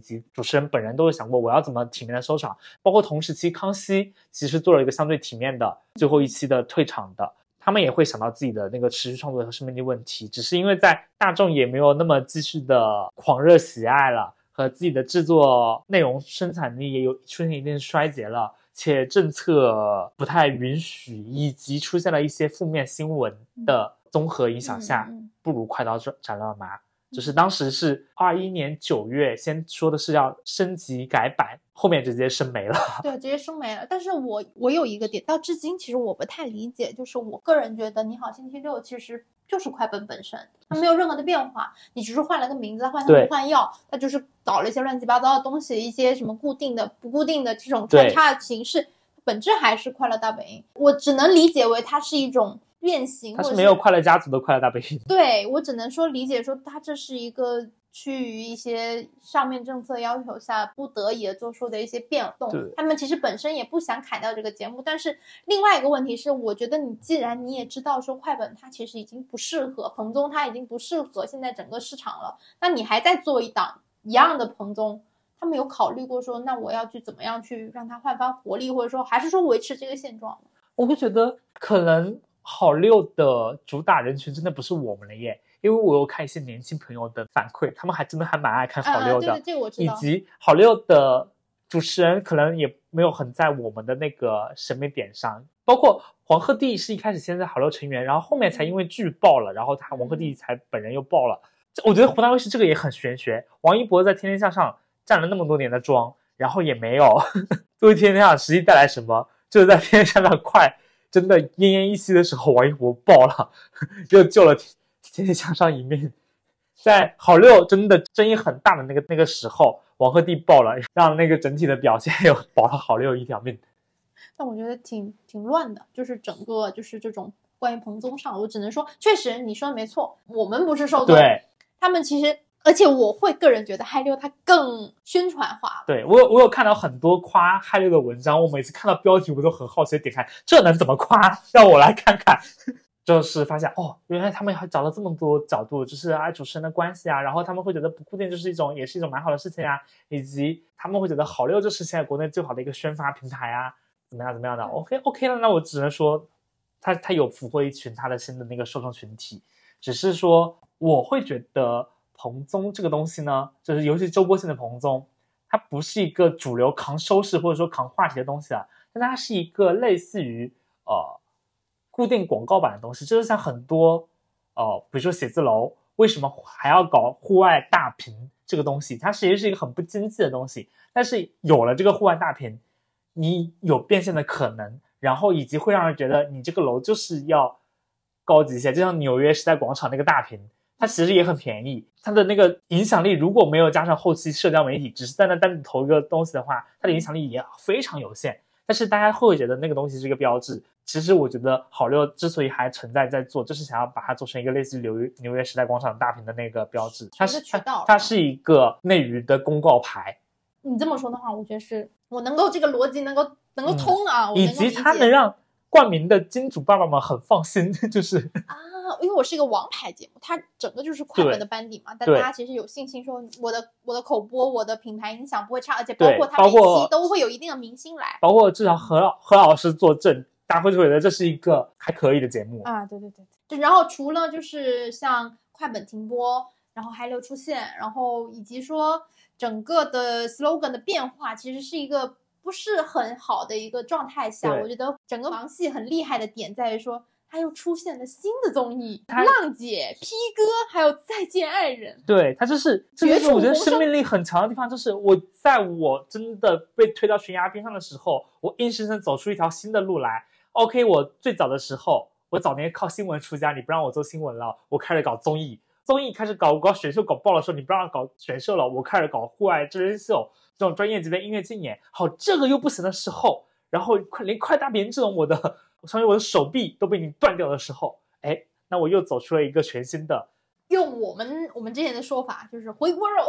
及主持人本人都有想过我要怎么体面的收场，包括同时期康熙其实做了一个相对体面的最后一期的退场的，他们也会想到自己的那个持续创作和生命力问题，只是因为在大众也没有那么继续的狂热喜爱了，和自己的制作内容生产力也有出现一定衰竭了。且政策不太允许，以及出现了一些负面新闻的综合影响下，不如快刀斩斩乱麻。就是当时是二一年九月，先说的是要升级改版，后面直接升没了。对，直接升没了。但是我我有一个点，到至今其实我不太理解，就是我个人觉得《你好星期六》其实就是快本本身，它没有任何的变化，你只是换了个名字，换汤不换药，它就是搞了一些乱七八糟的东西，一些什么固定的、不固定的这种穿插的形式，本质还是快乐大本营。我只能理解为它是一种变形，或者它是没有快乐家族的快乐大本营。对我只能说理解说，它这是一个趋于一些上面政策要求下不得已做出的一些变动。他们其实本身也不想砍掉这个节目，但是另外一个问题是，我觉得你既然你也知道说快本它其实已经不适合彭宗，它已经不适合现在整个市场了，那你还在做一档一样的彭宗。他们有考虑过说，那我要去怎么样去让它焕发活力，或者说还是说维持这个现状？我会觉得可能好六的主打人群真的不是我们了耶，因为我有看一些年轻朋友的反馈，他们还真的还蛮爱看好六的，啊对对，这个我知道。以及好六的主持人可能也没有很在我们的那个审美点上，包括黄鹤棣是一开始先在好六成员，然后后面才因为剧爆了，然后他黄鹤棣才本人又爆了。我觉得湖南卫视这个也很玄学，王一博在《天天向上》站了那么多年的妆，然后也没有 作为《天天向上》实际带来什么，就是在《天天向上》快真的奄奄一息的时候，王一博爆了，又救了天天天向上一面。在好六真的争议很大的那个那个时候，王鹤棣爆了，让那个整体的表现又保了好六一条命。但我觉得挺挺乱的，就是整个就是这种关于彭宗上，我只能说，确实你说的没错，我们不是受众，对他们其实，而且我会个人觉得嗨六它更宣传化了，对，我有我有看到很多夸嗨六的文章，我每次看到标题我都很好奇地点开，这能怎么夸？让我来看看。就是发现哦，原来他们还找了这么多角度，就是啊主持人的关系啊，然后他们会觉得不固定就是一种也是一种蛮好的事情啊，以及他们会觉得好六就是现在国内最好的一个宣发平台啊，怎么样怎么样的，OK OK 了，那我只能说他他有俘获一群他的新的那个受众群体，只是说我会觉得彭综这个东西呢，就是尤其周播性的彭综，它不是一个主流扛收视或者说扛话题的东西啊，但它是一个类似于呃固定广告版的东西，就是像很多呃比如说写字楼为什么还要搞户外大屏这个东西，它其实是一个很不经济的东西，但是有了这个户外大屏，你有变现的可能，然后以及会让人觉得你这个楼就是要高级一些，就像纽约时代广场那个大屏，它其实也很便宜，它的那个影响力如果没有加上后期社交媒体，只是在那单独投一个东西的话，它的影响力也非常有限。但是大家会觉得那个东西是一个标志。其实我觉得好六之所以还存在在做，就是想要把它做成一个类似于纽约纽约时代广场大屏的那个标志。它是渠道它是一个内娱的公告牌，你这么说的话，我觉得是我能够这个逻辑能够能够通啊，我以及它能让冠名的金主爸爸们很放心，就是啊，因为我是一个王牌节目，它整个就是快对本的班底嘛，但大家其实有信心说我的我的口播、我的品牌影响不会差，而且包括它每期都会有一定的明星来。包括至少何老何老师坐镇，大家会觉得这是一个还可以的节目。啊，对对对，就然后除了就是像快本停播，然后韩流出现，然后以及说整个的 slogan 的变化，其实是一个不是很好的一个状态下，我觉得整个王系很厉害的点在于说。它又出现了新的综艺，浪姐、P 哥，还有再见爱人。对他就是，这绝就是我觉得生生命力很强的地方，就是我在我真的被推到悬崖边上的时候，我硬生生走出一条新的路来。OK，我最早的时候，我早年靠新闻出家，你不让我做新闻了，我开始搞综艺，综艺开始搞搞选秀搞爆的时候，你不让我搞选秀了，我开始搞户外真人秀这种专业级的音乐竞演。好，这个又不行的时候，然后快连快大扁这种我的，相当于我的手臂都被你断掉的时候，哎，那我又走出了一个全新的。用我们我们之前的说法，就是回锅肉，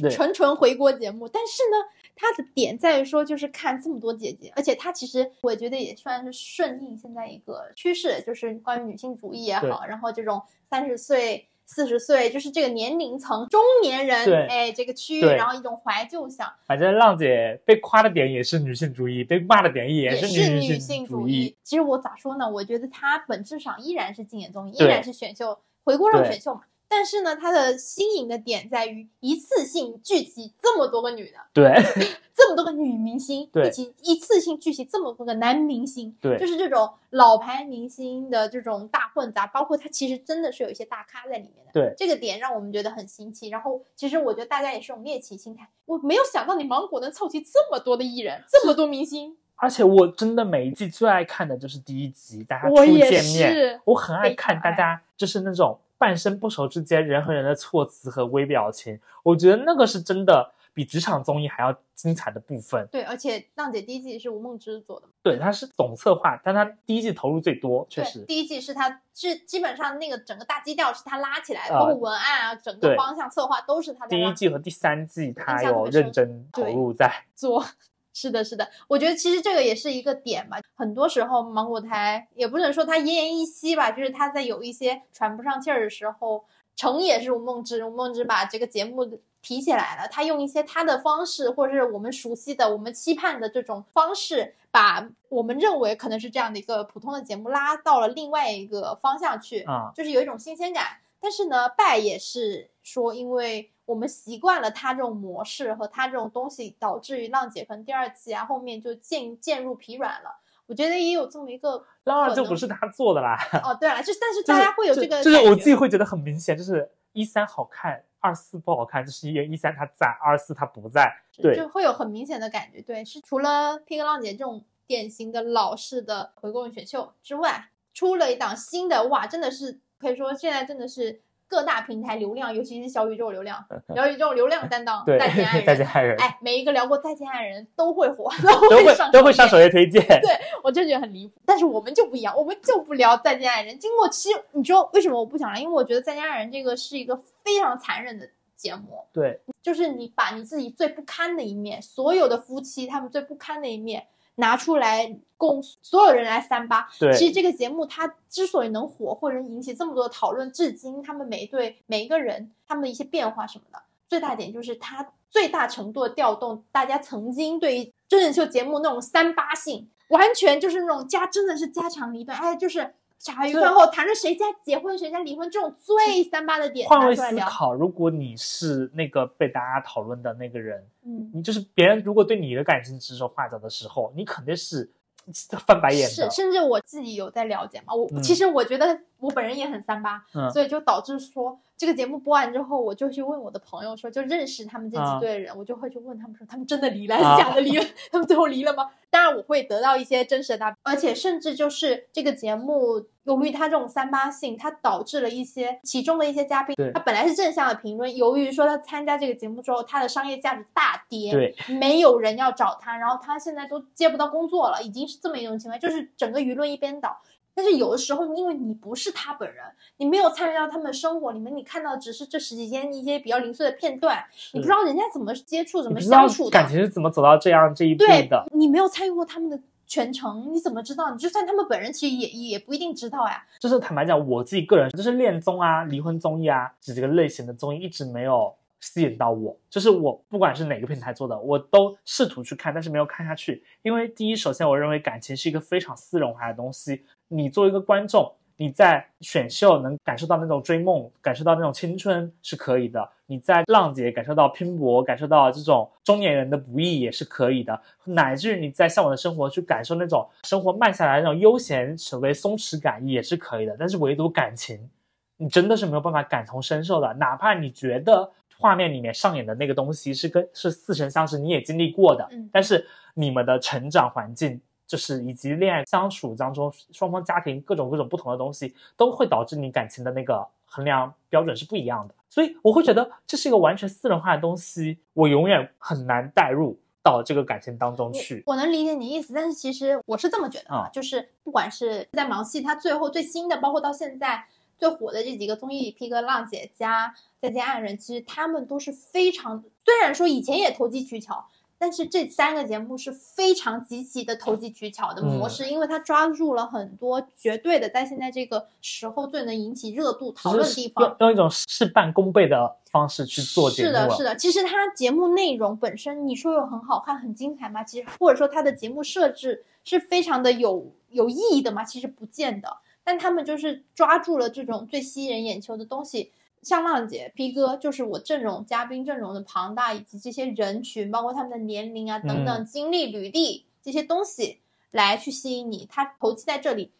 对纯纯回锅节目。但是呢，它的点在于说，就是看这么多姐姐，而且它其实我觉得也算是顺应现在一个趋势，就是关于女性主义也好，然后这种三十岁。四十岁就是这个年龄层中年人，对哎，这个区域，然后一种怀旧想，反正浪姐被夸的点也是女性主义，被骂的点也是女女性主义。。其实我咋说呢？我觉得她本质上依然是竞演综艺，依然是选秀回锅肉选秀嘛。但是呢，它的新颖的点在于一次性聚集这么多个女的，对 这么多个女明星，对一起一次性聚集这么多个男明星，对就是这种老牌明星的这种大混杂，包括它其实真的是有一些大咖在里面的。对这个点让我们觉得很新奇。然后其实我觉得大家也是种猎奇心态，我没有想到你芒果能凑齐这么多的艺人，这么多明星。而且我真的每一季最爱看的就是第一集，大家初见面，是我很爱看大家就是那种半生不熟之间人和人的措辞和微表情，我觉得那个是真的比职场综艺还要精彩的部分。对，而且浪姐第一季是吴梦之做的，对，他是总策划，但他第一季投入最多，确，实。第一季是他是基本上那个整个大基调是他拉起来包括文案啊，整个方向策划都是他在第一季和第三季，他有认真投入在。做。是的，是的，我觉得其实这个也是一个点吧。很多时候芒果台也不能说它奄奄一息吧，就是它在有一些喘不上气儿的时候，成也是吴梦之，吴梦之把这个节目提起来了，他用一些他的方式，或者是我们熟悉的、我们期盼的这种方式，把我们认为可能是这样的一个普通的节目拉到了另外一个方向去，啊就是有一种新鲜感。但是呢，败也是说，因为我们习惯了他这种模式和他这种东西，导致于浪姐可能第二季啊后面就渐渐入疲软了。我觉得也有这么一个 当然可能就不是他做的啦，哦，对了，就但是就是大家会有这个就，就是我自己会觉得很明显，就是一三好看，二四不好看，就是因为一三他在，二四他不在。对就会有很明显的感觉。对，是除了 P 哥浪姐这种典型的老式的回锅肉选秀之外，出了一档新的，哇，真的是可以说现在真的是各大平台流量，尤其是小宇宙流量，小宇宙流量担当，对，再见爱 人，再见爱人，哎，每一个聊过再见爱人都会火，都会都上都会上首首页推荐。对我就觉得很离谱。但是我们就不一样，我们就不聊再见爱人。经过其实你说为什么我不想聊？因为我觉得再见爱人这个是一个非常残忍的节目。对就是你把你自己最不堪的一面，所有的夫妻他们最不堪的一面拿出来供所有人来三八。对其实这个节目它之所以能火，或者引起这么多的讨论，至今他们每一对每一个人他们的一些变化什么的，最大点就是它最大程度的调动大家曾经对于真人秀节目那种三八性，完全就是那种家真的是家长里短，哎，就是。茶余饭后谈论谁家结婚谁家离婚这种最三八的点换位思考，如果你是那个被大家讨论的那个人，嗯，你就是别人如果对你的感情指手画脚的时候，你肯定是 翻白眼是，的。甚至我自己有在了解嘛，我、嗯其实我觉得我本人也很三八，嗯所以就导致说这个节目播完之后，我就去问我的朋友说，就认识他们这几对的人，我就会去问他们说，他们真的离了还啊是假的离了？他们最后离了吗？当然我会得到一些真实的答案，而且甚至就是这个节目。由于它这种三八性，它导致了一些其中的一些嘉宾，他本来是正向的评论，由于说他参加这个节目之后，他的商业价值大跌，对，没有人要找他，然后他现在都接不到工作了，已经是这么一种情况，就是整个舆论一边倒。但是有的时候，因为你不是他本人，你没有参与到他们的生活里面，你看到只是这十几天一些比较零碎的片段，你不知道人家怎么接触、怎么相处的，感情是怎么走到这样这一步对的。你没有参与过他们的全程，你怎么知道？你就算他们本人其实也也不一定知道呀。就是坦白讲，我自己个人就是恋综啊、离婚综艺啊这几个类型的综艺一直没有吸引到我，就是我不管是哪个平台做的，我都试图去看，但是没有看下去。因为第一，首先我认为感情是一个非常私人化的东西。你作为一个观众，你在选秀能感受到那种追梦，感受到那种青春是可以的；你在浪姐感受到拼搏，感受到这种中年人的不易也是可以的；乃至于你在向往的生活去感受那种生活慢下来那种悠闲、所谓松弛感也是可以的。但是唯独感情，你真的是没有办法感同身受的，哪怕你觉得。画面里面上演的那个东西是跟是似曾相识，你也经历过的。嗯，但是你们的成长环境，就是以及恋爱相处当中，双方家庭各种各种不同的东西，都会导致你感情的那个衡量标准是不一样的。所以我会觉得这是一个完全私人化的东西，我永远很难带入到这个感情当中去。我能理解你意思，但是其实我是这么觉得啊，就是不管是在芒系，它最后最新的，包括到现在。最火的这几个综艺，P 哥、浪姐加再见爱人，其实他们都是非常，虽然说以前也投机取巧，但是这三个节目是非常极其的投机取巧的模式，因为他抓住了很多绝对的，在现在这个时候最能引起热度讨论的地方，用一种事半功倍的方式去做节目。是的，是的。其实它节目内容本身，你说有很好看、很精彩吗？其实或者说它的节目设置是非常的有有意义的吗？其实不见得。但他们就是抓住了这种最吸引人眼球的东西，像浪姐、P 哥，就是我阵容嘉宾阵容的庞大，以及这些人群，包括他们的年龄啊等等经历、履历这些东西来去吸引你，他投机在这里。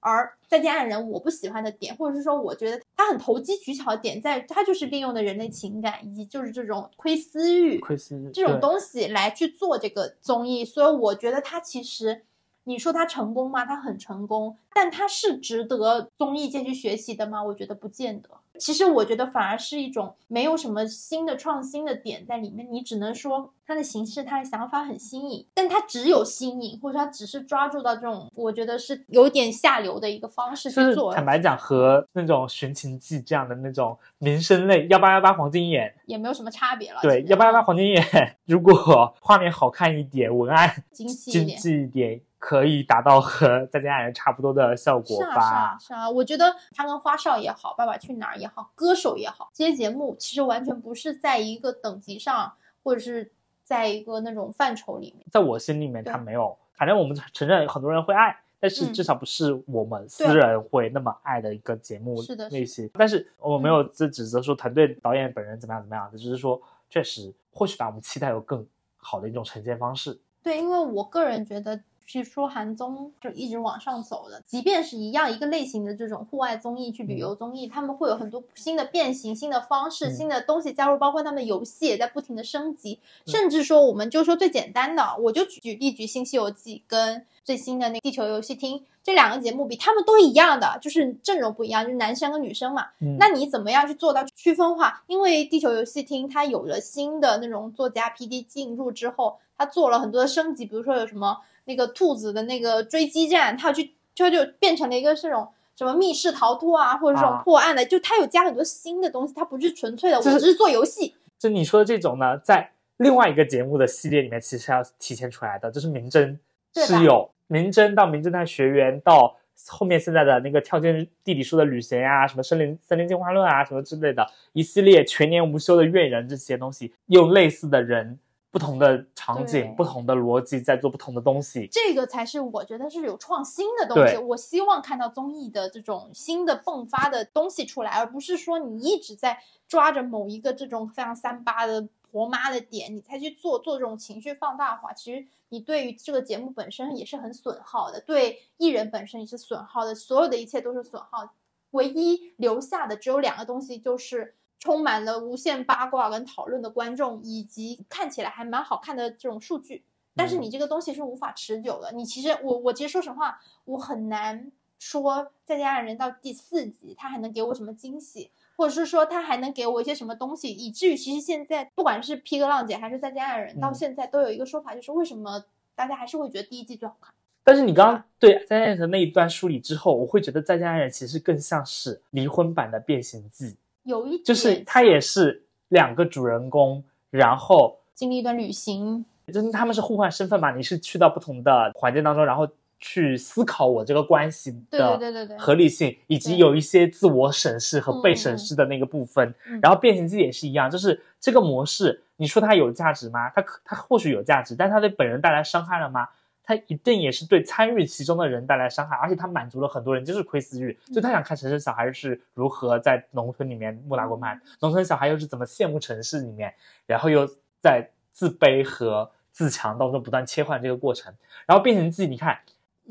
而再见爱人，我不喜欢的点，或者是说我觉得他很投机取巧的点，在他就是利用的人类情感，以及就是这种窥私欲、窥私欲这种东西来去做这个综艺，所以我觉得他其实。你说他成功吗？他很成功，但他是值得综艺界去学习的吗？我觉得不见得。其实我觉得反而是一种没有什么新的创新的点在里面，你只能说他的形式、他的想法很新颖，但他只有新颖，或者他只是抓住到这种，我觉得是有点下流的一个方式去做。坦白讲，和那种《寻秦记》这样的那种民生类幺八幺八黄金眼也没有什么差别了。对，幺八幺八黄金眼，如果画面好看一点，文案精细一点。可以达到和 《再见爱人》差不多的效果吧？是啊，是啊，是啊。我觉得他跟花少也好，《爸爸去哪儿》也好，歌手也好，这些节目其实完全不是在一个等级上，或者是在一个那种范畴里面。在我心里面，他没有。反正我们承认很多人会爱，但是至少不是我们私人会那么爱的一个节目类型。但是我没有在指责说团队导演本人怎么样怎么样的，只是说确实或许吧，我们期待有更好的一种呈现方式。对，因为我个人觉得。去说韩综就一直往上走的，即便是一样一个类型的这种户外综艺，去旅游综艺，他们会有很多新的变形、新的方式、新的东西加入，包括他们的游戏也在不停的升级。甚至说，我们就说最简单的，我就举例举《新西游记》跟最新的那《地球游戏厅》这两个节目比，他们都一样的，就是阵容不一样，就是男生跟女生嘛。那你怎么样去做到区分化？因为《地球游戏厅》它有了新的那种作家 PD 进入之后，它做了很多的升级，比如说有什么。那个兔子的那个追击战，它去就就变成了一个这种什么密室逃脱啊，或者这种破案的，就它有加很多新的东西，它不是纯粹的，我只是做游戏。就你说的这种呢，在另外一个节目的系列里面，其实要体现出来的，就是《名侦》是有《名侦》到《名侦探学园》到后面现在的那个跳进地理书的旅行呀，什么森林森林进化论啊，什么之类的一系列全年无休的怨人这些东西，用类似的人。不同的场景，不同的逻辑，在做不同的东西，这个才是我觉得是有创新的东西。我希望看到综艺的这种新的迸发的东西出来，而不是说你一直在抓着某一个这种非常三八的婆妈的点，你才去做做这种情绪放大化。其实你对于这个节目本身也是很损耗的，对艺人本身也是损耗的，所有的一切都是损耗。唯一留下的只有两个东西，就是。充满了无限八卦跟讨论的观众，以及看起来还蛮好看的这种数据，但是你这个东西是无法持久的。你其实我我其实说实话，我很难说再见爱人到第四集他还能给我什么惊喜，或者是说他还能给我一些什么东西，以至于其实现在不管是 P 哥浪姐还是再见爱人，到现在都有一个说法，就是为什么大家还是会觉得第一季最好看。但是你刚刚对再见爱人那一段梳理之后，我会觉得再见爱人其实更像是离婚版的变形记。有一就是他也是两个主人公，然后经历一段旅行，就是他们是互换身份嘛？你是去到不同的环境当中，然后去思考我这个关系对对的对对对合理性，以及有一些自我审视和被审视的那个部分。嗯然后变形记也是一样，就是这个模式，你说它有价值吗？它可它或许有价值，但它对本人带来伤害了吗？它一定也是对参与其中的人带来伤害，而且他满足了很多人就是窥私欲，就他想看城市小孩是如何在农村里面木打过麦，农村小孩又是怎么羡慕城市里面，然后又在自卑和自强当中不断切换这个过程。然后变成自己，你看，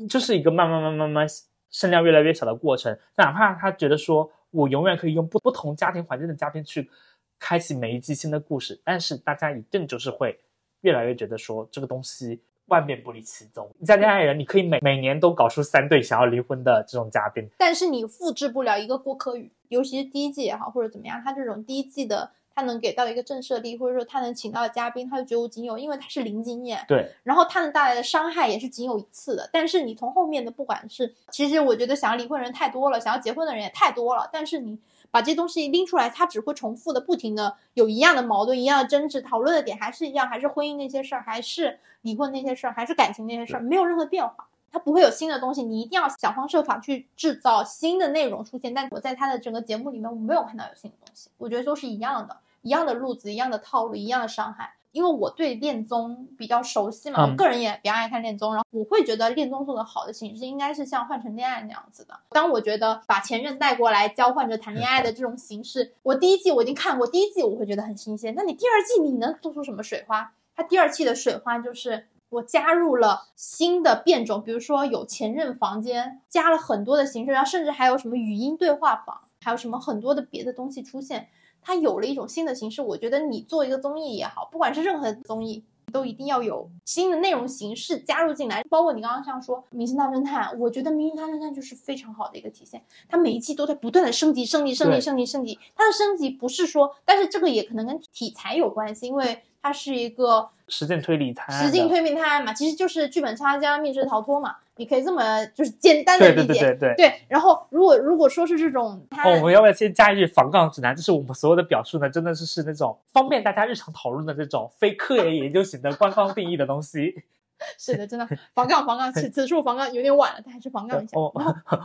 就是一个慢慢慢慢慢声量越来越小的过程，哪怕他觉得说我永远可以用不不同家庭环境的嘉宾去开启每一季新的故事，但是大家一定就是会越来越觉得说这个东西万变不离其宗。你在恋爱人，你可以每每年都搞出三对想要离婚的这种嘉宾，但是你复制不了一个郭柯宇，尤其是第一季也好，或者怎么样，他这种第一季的他能给到一个震慑力，或者说他能请到的嘉宾，他就绝无仅有，因为他是零经验，对，然后他能带来的伤害也是仅有一次的。但是你从后面的，不管是其实我觉得想要离婚的人太多了，想要结婚的人也太多了，但是你把这些东西拎出来，它只会重复的不停的有一样的矛盾、一样的争执，讨论的点还是一样，还是婚姻那些事儿，还是离婚那些事儿，还是感情那些事儿，没有任何变化。它不会有新的东西，你一定要想方设法去制造新的内容出现。但我在他的整个节目里面，我没有看到有新的东西，我觉得都是一样的，一样的路子，一样的套路，一样的伤害。因为我对恋综比较熟悉嘛，嗯我个人也比较爱看恋综，然后我会觉得恋综做的好的形式应该是像《换成恋爱》那样子的。当我觉得把前任带过来交换着谈恋爱的这种形式，我第一季我已经看过，第一季我会觉得很新鲜，那你第二季你能做出什么水花？它第二季的水花就是我加入了新的变种，比如说有前任房间，加了很多的形式，然后甚至还有什么语音对话房，还有什么很多的别的东西出现。它有了一种新的形式，我觉得你做一个综艺也好，不管是任何综艺，都一定要有新的内容形式加入进来。包括你刚刚像说《明星大侦探》，我觉得《明星大侦探》就是非常好的一个体现，它每一季都在不断的升级、升级、升级、升级、升级。它的升级不是说，但是这个也可能跟题材有关系，因为它是一个实践推理探案，实践推理探案嘛，其实就是剧本杀加密室逃脱嘛，你可以这么就是简单的对理解。对对对对。对然后如果如果说是这种，哦，我们要不要先加一句防杠指南？就是我们所有的表述呢，真的是是那种方便大家日常讨论的这种非科研研究型的官方定义的东西。是的，真的防杠防杠，此此处防杠有点晚了，但还是防杠一下。哦，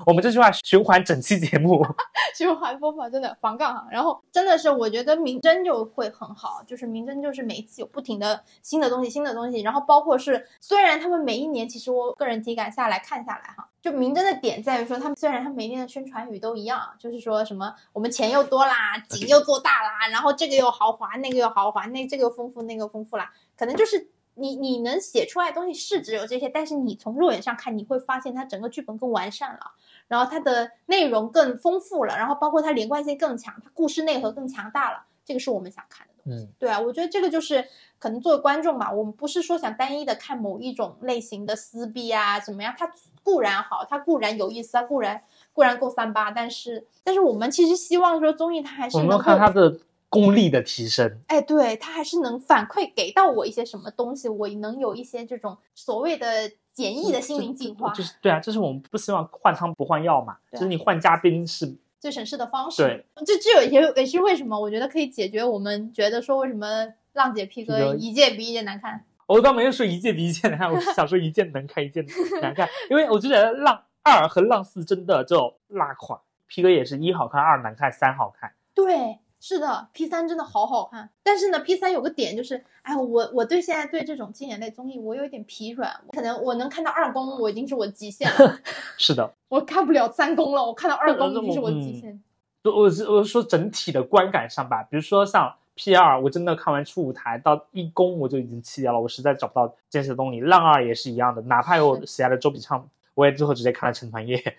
我们这句话循环整期节目。循环播放真的防杠哈，然后真的是我觉得明侦就会很好，就是明侦就是每一次有不停的新的东西，新的东西，然后包括是虽然他们每一年其实我个人体感下来看下来哈，就明侦的点在于说他们虽然他们每一年的宣传语都一样，就是说什么我们钱又多啦，景又做大啦，然后这个又豪华，那个又豪华，那这个又丰富，那个又丰富啦，可能就是。你你能写出来的东西是只有这些，但是你从肉眼上看，你会发现它整个剧本更完善了。然后它的内容更丰富了，然后包括它连贯性更强，它故事内核更强大了，这个是我们想看的东西。嗯，对啊，我觉得这个就是可能作为观众吧，我们不是说想单一的看某一种类型的撕逼啊怎么样，它固然好，它固然有意思，它固然固然够三八，但是但是我们其实希望说综艺它还是我们看它的功力的提升。哎，对，它还是能反馈给到我一些什么东西，我能有一些这种所谓的简易的心灵净化，就是对啊，就是我们不希望换汤不换药嘛，就是你换嘉宾是最省事的方式。对，这这有也也是为什么我觉得可以解决我们觉得说为什么浪姐 P 哥哥一届比一届难看。我倒没有说一届比一届难看，我是想说一届能看一届难看，因为我就觉得浪二和浪四真的就拉垮，P 哥也是一好看，二难看，三好看。对，是的，P 三真的好好看。但是呢，P 三有个点就是，哎，我我对现在对这种经典类综艺我有一点疲软，可能我能看到二宫，我已经是我极限了，是的，我看不了三宫了，我看到二宫已经是我嗯极限。我我是我是说整体的观感上吧，比如说像 P 二，我真的看完初舞台到一公我就已经弃掉了，我实在找不到坚持的动力。浪二也是一样的，哪怕有喜爱的周笔畅，我也最后直接看了成团夜。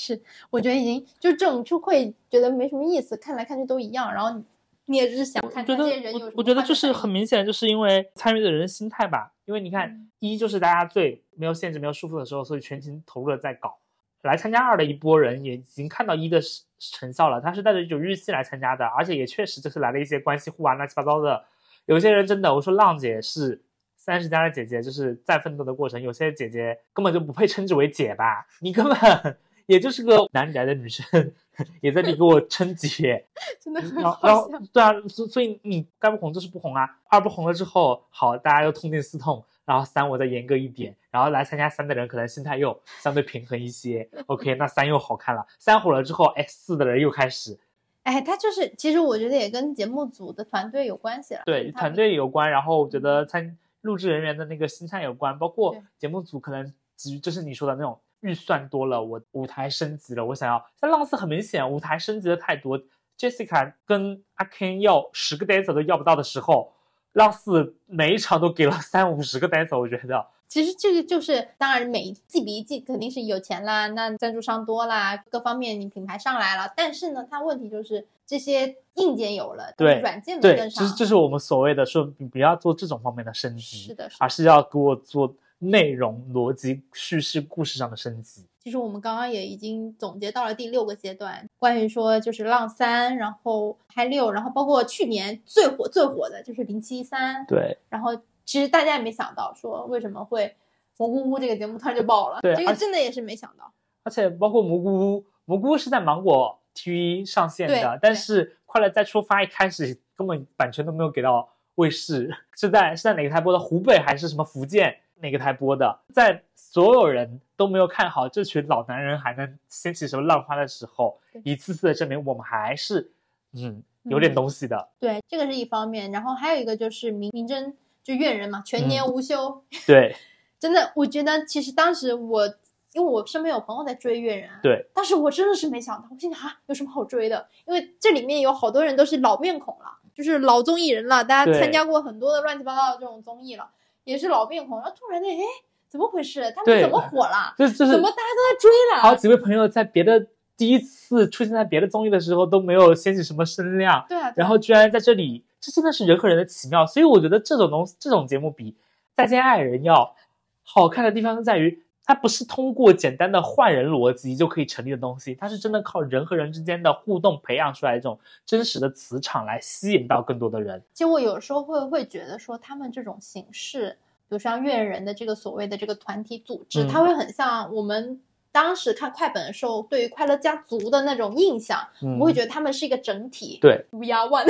是，我觉得已经就这种就会觉得没什么意思，看来看去都一样，然后你你也只是想看看这些人有什么我我觉得就是很明显，就是因为参与的人心态吧。因为你看嗯，一就是大家最没有限制、没有束缚的时候，所以全情投入的在搞。来参加二的一波人也已经看到一的成效了，他是带着一种预期来参加的，而且也确实就是来了一些关系户啊、乱七八糟的。有些人真的，我说浪姐是三十加的姐姐，就是在奋斗的过程，有些姐姐根本就不配称之为姐吧，你根本也就是个哪里来的女生，也在这里给我称姐。真的很好然后笑。对啊，所所以你该不红就是不红啊。二不红了之后，好，大家又痛定思痛，然后三我再严格一点，然后来参加三的人可能心态又相对平衡一些。OK，那三又好看了，三火了之后，哎，四的人又开始哎，他就是，其实我觉得也跟节目组的团队有关系了。对团队有关，然后我觉得参录制人员的那个心态有关，包括节目组可能基于就是你说的那种预算多了，我舞台升级了，我想要。但浪四很明显舞台升级的太多，Jessica 跟阿 Ken 要十个 dancer 都要不到的时候，浪四每一场都给了三五十个 dancer，我觉得。其实这个就是，当然每一季比一季肯定是有钱啦，那赞助商多啦，各方面你品牌上来了，但是呢，它问题就是这些硬件有了，对软件没对，跟上。这是这是我们所谓的说你不要做这种方面的升级，是的，是的。而是要给我做内容逻辑叙事故事上的升级。其实我们刚刚也已经总结到了第六个阶段，关于说就是浪三，然后嗨六，然后包括去年最火最火的就是零七三，对然后其实大家也没想到说为什么会蘑菇屋这个节目突然就爆了，对这个真的也是没想到。而且包括蘑菇屋，蘑菇屋是在芒果 TV 上线的，但是快乐再出发一开始根本版权都没有给到卫视，是在是在哪个台播的？湖北还是什么福建哪个台播的？在所有人都没有看好这群老男人还能掀起什么浪花的时候，一次次的证明我们还是嗯有点东西的。对，这个是一方面，然后还有一个就是明明真就怨人嘛，全年嗯无休，对。真的，我觉得其实当时我因为我身边有朋友在追怨人，对，但是我真的是没想到，我心想啊，有什么好追的？因为这里面有好多人都是老面孔了，就是老综艺人了，大家参加过很多的乱七八糟的这种综艺了，也是老面孔，然后突然的，哎，怎么回事？他们怎么火了？这这是怎么大家都在追了？好几位朋友在别的第一次出现在别的综艺的时候都没有掀起什么声量，对啊，对啊然后居然在这里，这真的是人和人的奇妙。所以我觉得这种东这种节目比《再见爱人》要好看的地方就在于，它不是通过简单的换人逻辑就可以成立的东西，它是真的靠人和人之间的互动培养出来一种真实的磁场来吸引到更多的人。其实我有时候会会觉得说，他们这种形式，比如像怨人的这个所谓的这个团体组织，嗯它会很像我们当时看快本的时候对于快乐家族的那种印象，嗯我会觉得他们是一个整体。对，We are one，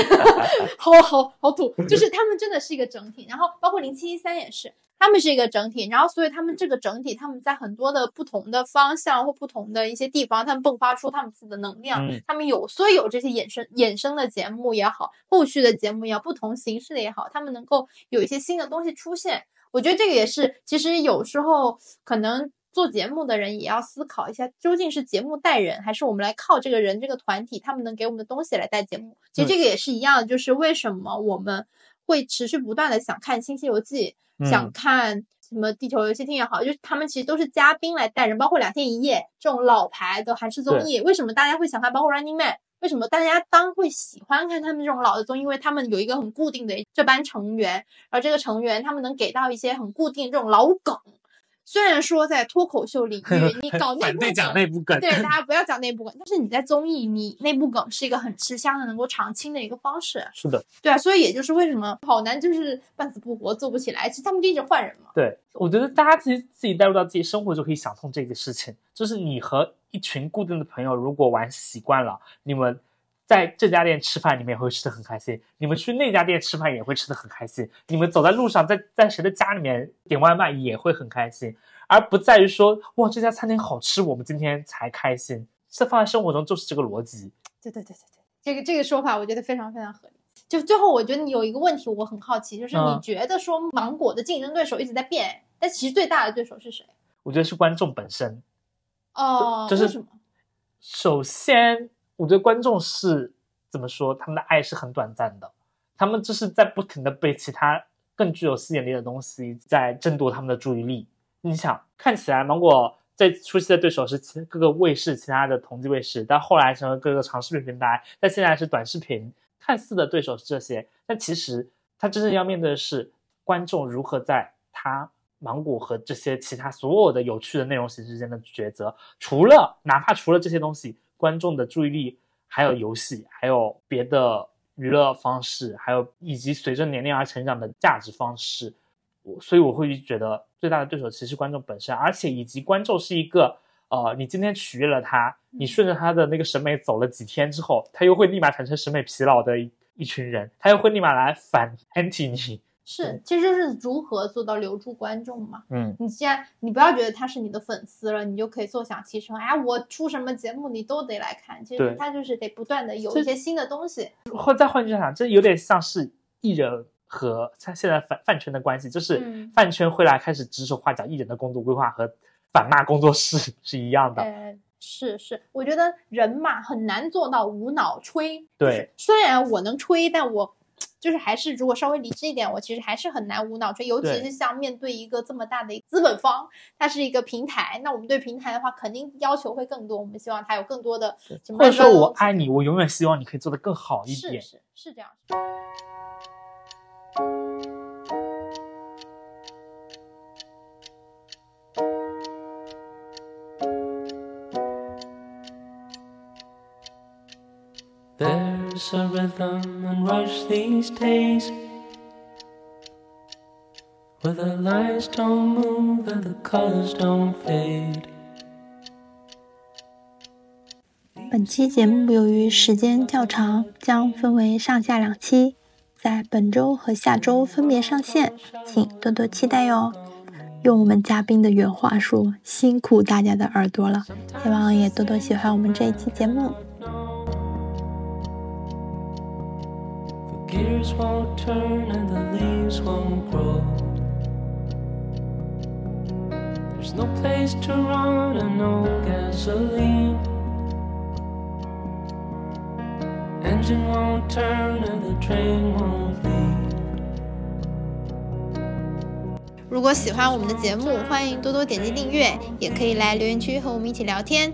好好好土，就是他们真的是一个整体。然后包括零七一三也是，他们是一个整体。然后所以他们这个整体，他们在很多的不同的方向或不同的一些地方，他们迸发出他们自己的能量。嗯他们有所以有这些衍生衍生的节目也好，后续的节目也好，不同形式的也好，他们能够有一些新的东西出现。我觉得这个也是，其实有时候可能做节目的人也要思考一下，究竟是节目带人，还是我们来靠这个人这个团体他们能给我们的东西来带节目。其实这个也是一样的，就是为什么我们会持续不断的想看《新西游记》，想嗯看什么《地球游戏厅》也好，就是他们其实都是嘉宾来带人，包括两天一夜这种老牌的韩式综艺，为什么大家会想看？包括 Running Man，为什么大家当会喜欢看他们这种老的综艺？因为他们有一个很固定的这班成员，而这个成员他们能给到一些很固定这种老梗。虽然说在脱口秀领域，你 搞内部讲内部梗，对，大家不要讲内部梗，但是你在综艺，你内部梗是一个很吃香的、能够长青的一个方式。是的，对啊，所以也就是为什么跑男就是半死不活做不起来，其实他们就一直换人嘛。对，我觉得大家其实自己带入到自己生活就可以想通这个事情，就是你和一群固定的朋友如果玩习惯了，你们在这家店吃饭，你们也会吃的很开心；你们去那家店吃饭也会吃的很开心；你们走在路上，在在谁的家里面点外卖也会很开心，而不在于说哇这家餐厅好吃，我们今天才开心。这放在生活中就是这个逻辑。对对对对对，这个这个说法我觉得非常非常合理。就最后，我觉得你有一个问题，我很好奇，就是你嗯觉得说芒果的竞争对手一直在变，但其实最大的对手是谁？我觉得是观众本身。哦，就是什么？首先，我觉得观众是怎么说，他们的爱是很短暂的，他们就是在不停的被其他更具有吸引力的东西在争夺他们的注意力。你想，看起来芒果最初期的对手是其各个卫视、其他的同级卫视，但后来成为各个长视频平台，但现在是短视频。看似的对手是这些，但其实他真正要面对的是观众如何在他芒果和这些其他所有的有趣的内容形式之间的抉择。除了哪怕除了这些东西，观众的注意力还有游戏，还有别的娱乐方式，还有以及随着年龄而成长的价值方式。我所以我会觉得最大的对手其实是观众本身，而且以及观众是一个呃，你今天取悦了他，你顺着他的那个审美走了几天之后，他又会立马产生审美疲劳的一一群人，他又会立马来反 anti 你。是，其实就是如何做到留住观众嘛。嗯，你既然你不要觉得他是你的粉丝了，你就可以坐享其成。哎，我出什么节目你都得来看。其实他就是得不断的有一些新的东西。或再换句话讲，这有点像是艺人和他现在饭饭圈的关系，就是嗯饭圈会来开始指手画脚艺人的工作规划和反骂工作室 是一样的。呃，是是，我觉得人嘛很难做到无脑吹。对，虽然我能吹，但我就是还是如果稍微理智一点，我其实还是很难无脑追，尤其是像面对一个这么大的资本方，它是一个平台，那我们对平台的话，肯定要求会更多，我们希望它有更多的或者说我爱爱你，我永远希望你可以做得更好一点。是是是这样。A rhythm and rush these days Where the lights don't move and the colors don't fade 本期节目由于时间较长，将分为上下两期，在本周和下周分别上线，请多多期待哟。用我们嘉宾的原话说：“辛苦大家的耳朵了，希望也多多喜欢我们这一期节目。gears won't turn and the leaves won't grow There's no place to run and no gasoline Engine won't turn and the train won't leave 如果喜欢我们的节目，欢迎多多点击订阅，也可以来留言区和我们一起聊天。